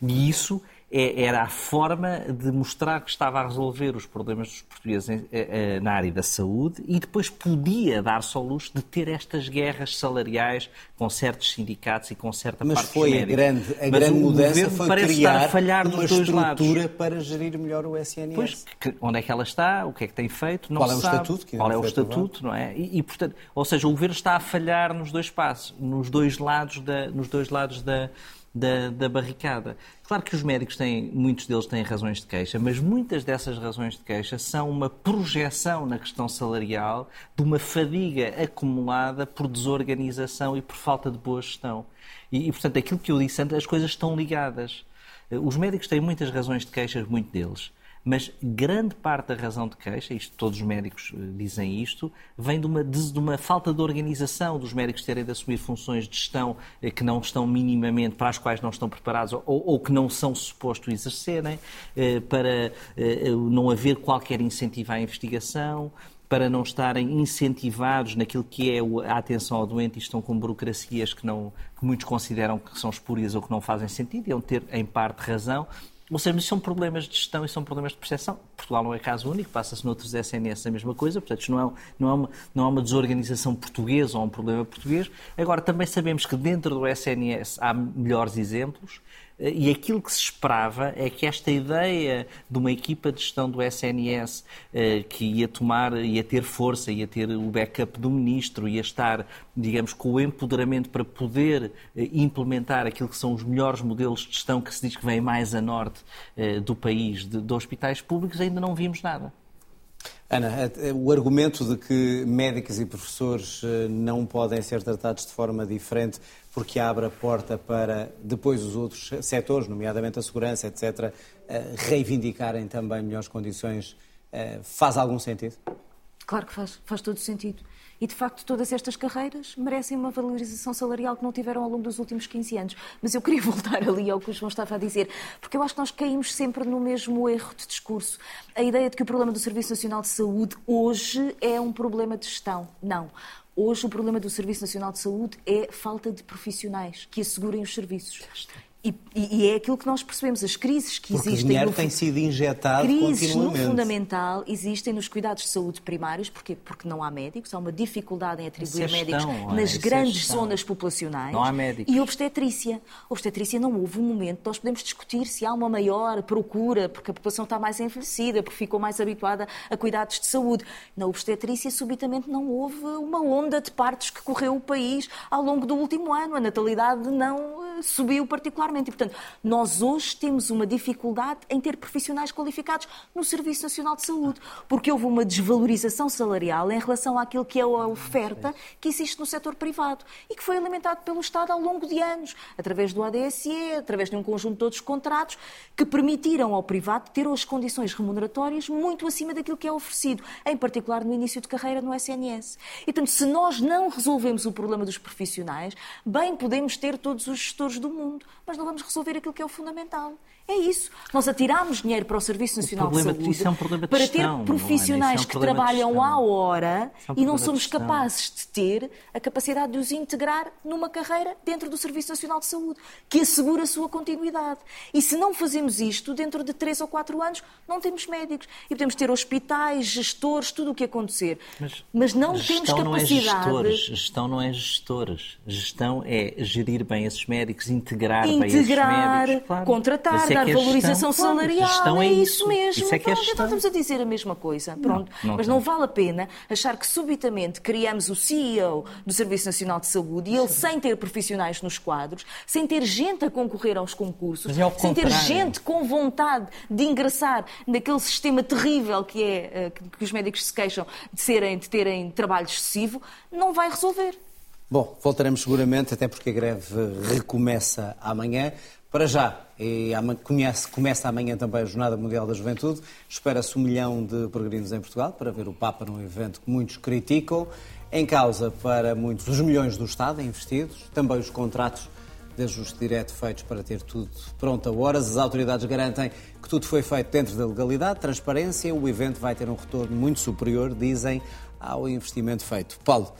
E isso é- era a forma de mostrar que estava a resolver os problemas dos portugueses em- eh, eh, na área da saúde e depois podia dar-se ao luxo de ter estas guerras salariais com certos sindicatos e com certa Mas parte dos foi a grande, a Mas grande o mudança governo foi parece estar criar a falhar uma nos dois lados. estrutura para gerir melhor o SNS. Pois, que- onde é que ela está, o que é que tem feito, não Qual é o sabe. estatuto que Qual é o estatuto, não é? E, e, portanto, ou seja, o governo está a falhar nos dois passos, nos dois lados da, nos dois lados da, da, da barricada. Claro que os médicos têm, muitos deles têm razões de queixa, mas muitas dessas razões de queixa são uma projeção na questão salarial de uma fadiga acumulada por desorganização e por falta de boa gestão. E, e portanto, aquilo que eu disse antes, as coisas estão ligadas. Os médicos têm muitas razões de queixas, muito deles. Mas grande parte da razão de queixa, isto todos os médicos eh, dizem isto, vem de uma, de uma falta de organização dos médicos terem de assumir funções de gestão eh, que não estão minimamente, para as quais não estão preparados ou, ou que não são supostos exercerem, eh, para não haver qualquer incentivo à investigação, para não estarem incentivados naquilo que é a atenção ao doente e estão com burocracias que, não, que muitos consideram que são espúrias ou que não fazem sentido, e é ter, em parte, razão. Ou seja, são problemas de gestão e são problemas de percepção. Portugal não é caso único, passa-se noutros SNS a mesma coisa, portanto, não é, não, é uma, não é uma desorganização portuguesa ou um problema português. Agora, também sabemos que dentro do SNS há melhores exemplos e aquilo que se esperava é que esta ideia de uma equipa de gestão do SNS eh, que ia tomar, ia ter força, ia ter o backup do ministro, ia estar, digamos, com o empoderamento para poder eh, implementar aquilo que são os melhores modelos de gestão que se diz que vem mais a norte eh, do país, de, de hospitais públicos, ainda não vimos nada. Ana, o argumento de que médicos e professores não podem ser tratados de forma diferente porque abre a porta para depois os outros setores, nomeadamente a segurança, etc., eh, reivindicarem também melhores condições. Eh, faz algum sentido? Claro que faz, faz todo sentido. E, de facto, todas estas carreiras merecem uma valorização salarial que não tiveram ao longo dos últimos 15 anos. Mas eu queria voltar ali ao que o João estava a dizer, porque eu acho que nós caímos sempre no mesmo erro de discurso. A ideia de que o problema do Serviço Nacional de Saúde hoje é um problema de gestão. Não. Hoje o problema do Serviço Nacional de Saúde é falta de profissionais que assegurem os serviços. E, e, é aquilo que nós percebemos, as crises que Porque existem. O dinheiro no, tem sido injetado Crises no fundamental existem nos cuidados de saúde primários, porquê? Porque não há médicos, há uma dificuldade em atribuir é médicos é? nas grandes é zonas populacionais. Não há médicos. E obstetrícia. Obstetrícia não houve um momento, nós podemos discutir se há uma maior procura, porque a população está mais envelhecida, porque ficou mais habituada a cuidados de saúde. Na obstetrícia, subitamente, não houve uma onda de partos que correu o país ao longo do último ano. A natalidade não subiu particularmente e, portanto, nós hoje temos uma dificuldade em ter profissionais qualificados no Serviço Nacional de Saúde, porque houve uma desvalorização salarial em relação àquilo que é a oferta que existe no setor privado e que foi alimentado pelo Estado ao longo de anos, através do ADSE, através de um conjunto de outros contratos que permitiram ao privado ter as condições remuneratórias muito acima daquilo que é oferecido, em particular no início de carreira no SNS. E, portanto, se nós não resolvemos o problema dos profissionais, bem podemos ter todos os gestores do mundo, mas não vamos resolver aquilo que é o fundamental. É isso. Nós atiramos dinheiro para o Serviço Nacional de Saúde de, é um para gestão, ter profissionais é? é um que trabalham à hora é um e não somos capazes de ter a capacidade de os integrar numa carreira dentro do Serviço Nacional de Saúde, que assegura a sua continuidade. E se não fazemos isto, dentro de três ou quatro anos, não temos médicos. E podemos ter hospitais, gestores, tudo o que acontecer. Mas, Mas não temos capacidade. Não é gestores. Gestão não é gestores. Gestão é gerir bem esses médicos, integrar, integrar bem esses médicos. Claro. Contratar, dar é valorização gestão, salarial. é, é isso, mesmo. Isso é que é então estamos a dizer a mesma coisa. Pronto. Não, não Mas não vale a pena achar que subitamente criamos o CEO do Serviço Nacional de Saúde e ele Sim. sem ter profissionais nos quadros, sem ter gente a concorrer aos concursos, é sem ter gente com vontade de ingressar naquele sistema terrível que é eh, que os médicos se queixam de serem de terem trabalho excessivo, não vai resolver. Bom, voltaremos seguramente, até porque a greve recomeça amanhã. Para já, e conhece, começa amanhã também a Jornada Mundial da Juventude. Espera-se um milhão de peregrinos em Portugal para ver o Papa num evento que muitos criticam. Em causa para muitos os milhões do Estado investidos, também os contratos de ajuste direto feitos para ter tudo pronto a horas. As autoridades garantem que tudo foi feito dentro da legalidade, transparência. O evento vai ter um retorno muito superior, dizem, ao investimento feito. Paulo,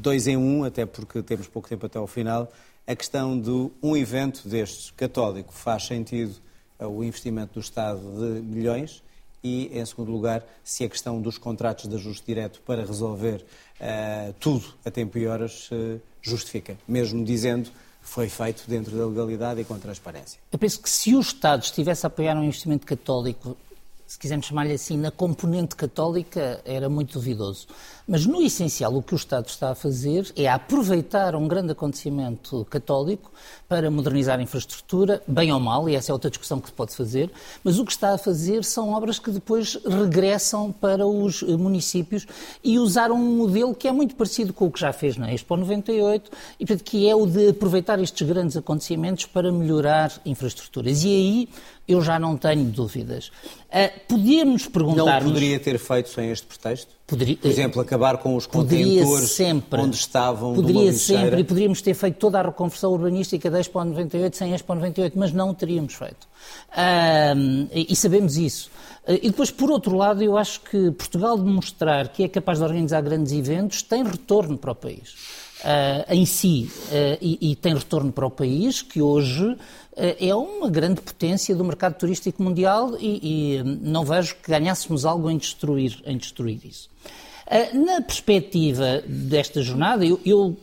dois em um, até porque temos pouco tempo até ao final a questão de um evento destes católico faz sentido eh, o investimento do Estado de milhões e, em segundo lugar, se a questão dos contratos de ajuste direto para resolver uh, tudo a tempo e horas uh, justifica, mesmo dizendo foi feito dentro da legalidade e com transparência. Eu penso que se o Estado estivesse a apoiar um investimento católico se quisermos chamar-lhe assim, na componente católica, era muito duvidoso. Mas, no essencial, o que o Estado está a fazer é aproveitar um grande acontecimimento católico para modernizar a infraestrutura, bem ou mal, e essa é outra discussão que se pode fazer, mas o que está a fazer são obras que depois regressam para os municípios e usar um modelo que é muito parecido com o que já fez na Expo 98, e portanto, que é o de aproveitar estes grandes acontecimentos para melhorar infraestruturas. E aí eu já não tenho dúvidas. Uh, podíamos perguntar. Não poderia ter feito sem este pretexto? Poderia, Por exemplo, acabar com os contentores sempre, onde estavam Poderia sempre, e poderíamos ter feito toda a reconversão urbanística da Expo 98 sem Expo 98, mas não o teríamos feito. Uh, e sabemos isso. Uh, e depois, por outro lado, eu acho que Portugal demonstrar que é capaz de organizar grandes eventos tem retorno para o país. Uh, em si uh, e, e, tem retorno para o país, que hoje uh, é uma grande potência do mercado turístico mundial e, e não vejo que ganhássemos algo em destruir, em destruir isso. na perspectiva desta jornada, eu, eu,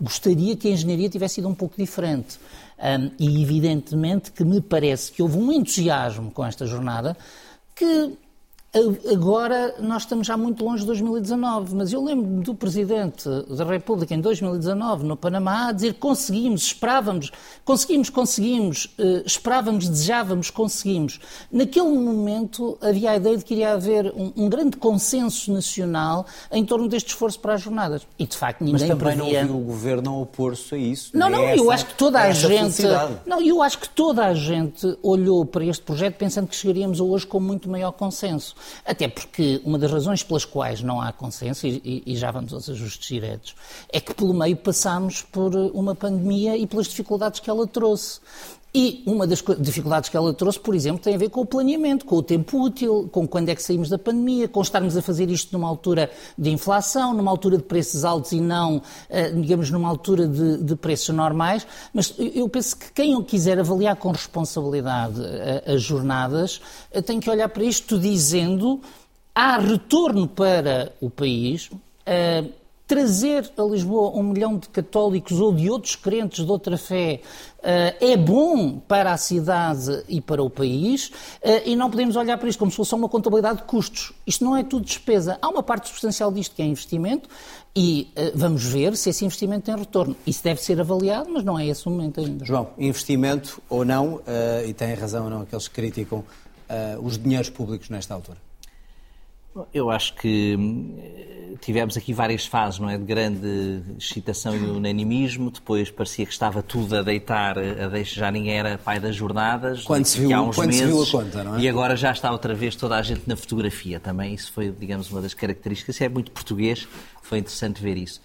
gostaria que a engenharia tivesse sido um pouco diferente. Um, e evidentemente que me parece que houve um entusiasmo com esta jornada que Agora, nós estamos já muito longe de 2019, mas eu lembro do Presidente da República em 2019, no Panamá, a dizer conseguimos, esperávamos, conseguimos, conseguimos, uh, esperávamos, desejávamos, conseguimos. Naquele momento havia a ideia de que iria haver um, um, grande consenso nacional em torno deste esforço para as jornadas. E, de facto, ninguém Mas também previa... não viu o Governo opor-se a isso. Não, não, é eu essa, acho que toda a gente... Não, eu acho que toda a gente olhou para este projeto pensando que chegaríamos hoje com muito maior consenso. Até porque uma das razões pelas quais não há consenso, e, e já vamos aos ajustes diretos, é que pelo meio passámos por uma pandemia e pelas dificuldades que ela trouxe. E uma das dificuldades que ela trouxe, por exemplo, tem a ver com o planeamento, com o tempo útil, com quando é que saímos da pandemia, com estarmos a fazer isto numa altura de inflação, numa altura de preços altos e não, eh, digamos, numa altura de, de preços normais. Mas eu penso que quem quiser avaliar com responsabilidade eh, as jornadas eh, tem que olhar para isto dizendo há retorno para o país trazer a Lisboa um milhão de católicos ou de outros crentes de outra fé uh, é bom para a cidade e para o país uh, e não podemos olhar para isto como se fosse uma contabilidade de custos. Isto não é tudo despesa. Há uma parte substancial disto que é investimento e uh, vamos ver se esse investimento tem retorno. Isso deve ser avaliado, mas não é esse o momento ainda. João, investimento ou não, e tem razão ou não aqueles que criticam os dinheiros públicos nesta altura? Eu acho que hum, tivemos aqui várias fases, não é? De grande excitação e unanimismo, depois parecia que estava tudo a deitar, a deixar, já ninguém era pai das jornadas. Quando, se viu, há uns quando meses, se viu a conta, não é? E agora já está outra vez toda a gente na fotografia também. Isso foi, digamos, uma das características. Isso é muito português, foi interessante ver isso.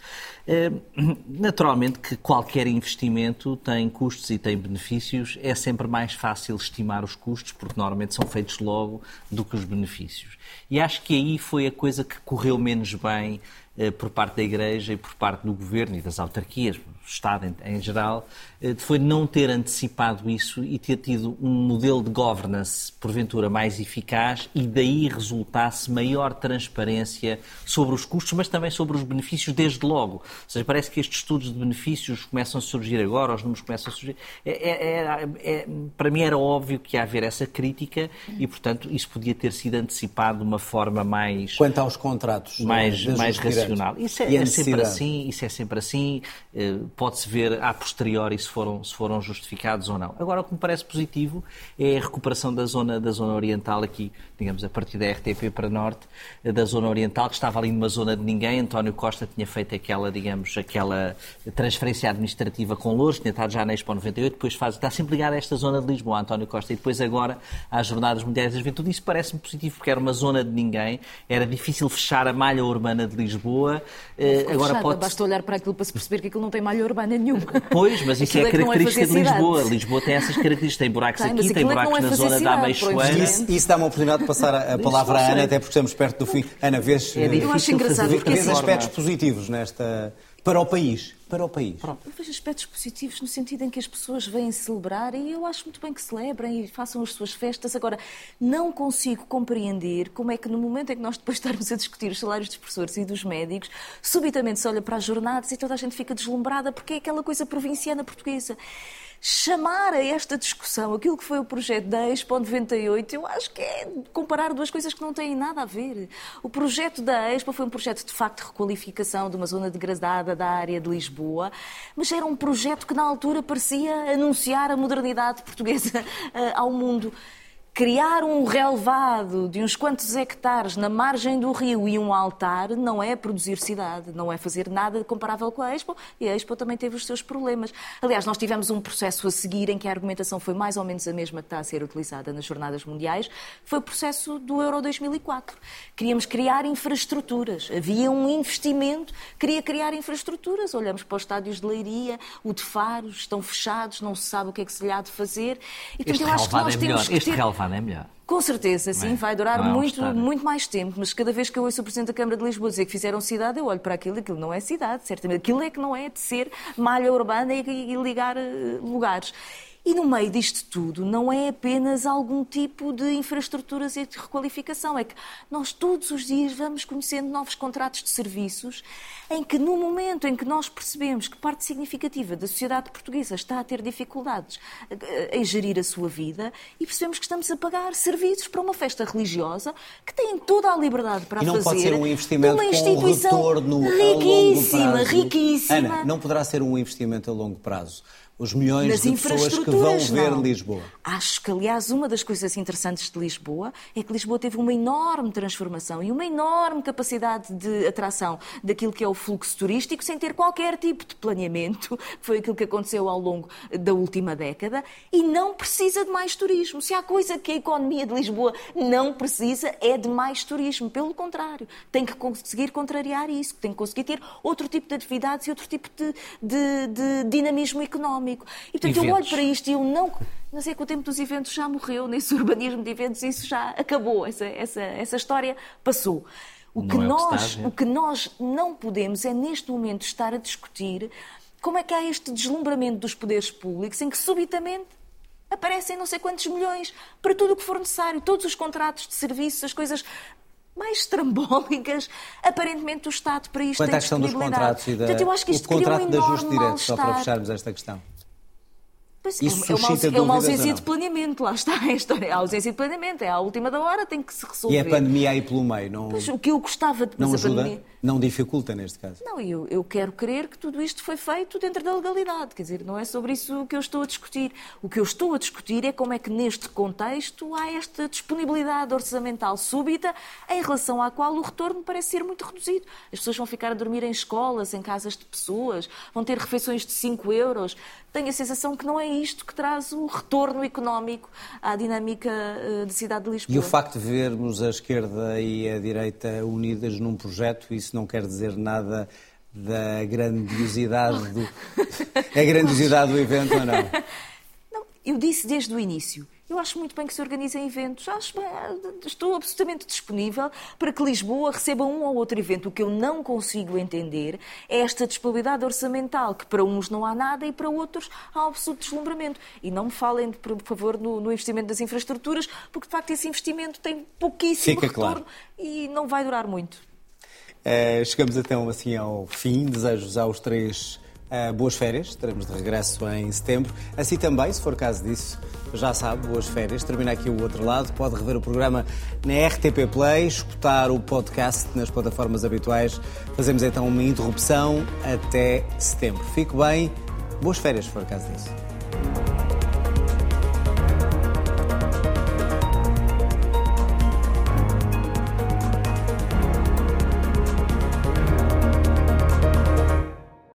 Hum, naturalmente que qualquer investimento tem custos e tem benefícios. É sempre mais fácil estimar os custos, porque normalmente são feitos logo, do que os benefícios. E acho que aí foi a coisa que correu menos bem eh, por parte da Igreja e por parte do Governo e das autarquias, Estado em, em geral, eh, foi não ter antecipado isso e ter tido um modelo de governance, porventura, mais eficaz e daí resultasse maior transparência sobre os custos, mas também sobre os benefícios desde logo. Ou seja, parece que estes estudos de benefícios começam a surgir agora, os números começam a surgir. É, é, é, é para mim era óbvio que ia haver essa crítica e, portanto, isso podia ter sido antecipado de uma forma mais... Quanto aos contratos? Mais, mais racional. Isso é, é sempre assim, isso é sempre assim. Eh, pode-se ver a posteriori se foram, se foram justificados ou não. Agora, o que me parece positivo é a recuperação da zona, da zona oriental aqui, digamos, a partir da RTP para norte, da zona oriental, que estava ali numa zona de ninguém. António Costa tinha feito aquela, digamos, aquela transferência administrativa com Louros, tinha estado já na Expo 98, depois faz, está sempre ligado a esta zona de Lisboa, António Costa, e depois agora às Jornadas Mundiais da Juventude. Isso parece-me positivo, porque era uma zona de ninguém, era difícil fechar a malha urbana de Lisboa. Uh, agora pode... Basta olhar para aquilo para se perceber que aquilo não tem malha urbana nenhuma. Pois, mas isso é, é característica de Lisboa. Lisboa tem essas características, tem buracos tem, aqui, tem buracos é na zona da Ameixoeira. Isso, isso dá uma oportunidade de passar a, a palavra à Ana, até porque estamos perto do fim. Ana, vês, é eu acho engraçado, vês aspectos positivos nesta para o país. Para o país. Eu vejo aspectos positivos no sentido em que as pessoas vêm celebrar e eu acho muito bem que celebrem e façam as suas festas. Agora, não consigo compreender como é que no momento em que nós depois estarmos a discutir os salários dos professores e dos médicos, subitamente se olha para as jornadas e toda a gente fica deslumbrada porque é aquela coisa provinciana portuguesa chamar a esta discussão aquilo que foi o projeto da Expo 98, eu acho que é comparar duas coisas que não têm nada a ver. O projeto da Expo foi um projeto de facto de requalificação de uma zona degradada da área de Lisboa, mas era um projeto que na altura parecia anunciar a modernidade portuguesa uh, ao mundo criar um relevado de uns quantos hectares na margem do rio e um altar não é produzir cidade, não é fazer nada comparável com a Expo, e a Expo também teve os seus problemas. Aliás, nós tivemos um processo a seguir em que a argumentação foi mais ou menos a mesma que está a ser utilizada nas Jornadas Mundiais, foi o processo do Euro 2004. Queríamos criar infraestruturas, havia um investimento, queria criar infraestruturas, olhamos para os estádios de Leiria, o de Faros, estão fechados, não se sabe o que é que se lhe há de fazer. E, portanto, eu acho que nós é temos que ter é melhor. Com certeza, sim, vai durar é muito, muito mais tempo, mas cada vez que eu ouço o Presidente da Câmara de Lisboa dizer que fizeram cidade, eu olho para aquilo e aquilo não é cidade, certamente. Aquilo é que não é de ser malha urbana e, e ligar uh, lugares. E no meio disto tudo, não é apenas algum tipo de infraestruturas e de requalificação, é que nós todos os dias vamos conhecendo novos contratos de serviços em que, no momento em que nós percebemos que parte significativa da sociedade portuguesa está a ter dificuldades em gerir a sua vida e percebemos que estamos a pagar serviços para uma festa religiosa que tem toda a liberdade para e não fazer. Pode ser um investimento uma instituição com retorno riquíssima, riquíssima. Ana, não poderá ser um investimento a longo prazo os milhões Nas de pessoas que vão ver não. Lisboa. Acho que, aliás, uma das coisas interessantes de Lisboa é que Lisboa teve uma enorme transformação e uma enorme capacidade de atração daquilo que é o fluxo turístico sem ter qualquer tipo de planeamento, que foi aquilo que aconteceu ao longo da última década, e não precisa de mais turismo. Se há coisa que a economia de Lisboa não precisa, é de mais turismo. Pelo contrário, tem que conseguir contrariar isso, tem que conseguir ter outro tipo de atividades e outro tipo de, de, de dinamismo económico económico. E, portanto, eventos. eu olho para isto e eu não. Mas é que o tempo dos eventos já morreu, nesse urbanismo de eventos, isso já acabou, essa, essa, essa história passou. O que, é nós, o que nós não podemos é, neste momento, estar a discutir como é que há este deslumbramento dos poderes públicos em que, subitamente, aparecem não sei quantos milhões para tudo o que for necessário, todos os contratos de serviços, as coisas mais estrambólicas, aparentemente o Estado para isto Quanto tem à questão dos contratos e da, Portanto, eu acho que isto o contrato um de ajuste direto, só para fecharmos esta questão. Pois, Isso é, uma, é uma ausência de planeamento, lá está a história. É a ausência de planeamento, é à última da hora, tem que se resolver. E a pandemia aí pelo meio, não. Pois, o que eu gostava de Não ajuda? Pandemia... Não dificulta neste caso? Não, eu, eu quero crer que tudo isto foi feito dentro da legalidade. Quer dizer, não é sobre isso que eu estou a discutir. O que eu estou a discutir é como é que neste contexto há esta disponibilidade orçamental súbita em relação à qual o retorno parece ser muito reduzido. As pessoas vão ficar a dormir em escolas, em casas de pessoas, vão ter refeições de 5 euros. Tenho a sensação que não é isto que traz o retorno económico à dinâmica eh, da cidade de Lisboa. E o facto de vermos a esquerda e a direita unidas num projeto, isso não quer dizer nada da grandiosidade do. é grandiosidade do evento ou não? Não, eu disse desde o início. Eu acho muito bem que se organizem eventos. Acho bem, estou absolutamente disponível para que Lisboa receba um ou outro evento. O que eu não consigo entender é esta disponibilidade orçamental, que para uns não há nada e para outros há absoluto deslumbramento. E não me falem, por favor, no, no investimento das infraestruturas, porque de facto esse investimento tem pouquíssimo Fica retorno claro. e não vai durar muito. Uh, chegamos então assim ao fim. Desejo-vos aos três uh, boas férias. Estaremos de regresso em setembro. Assim também, se for caso disso, já sabe, boas férias. Termina aqui o outro lado. Pode rever o programa na RTP Play, escutar o podcast nas plataformas habituais. Fazemos então uma interrupção até setembro. Fique bem. Boas férias, se for caso disso.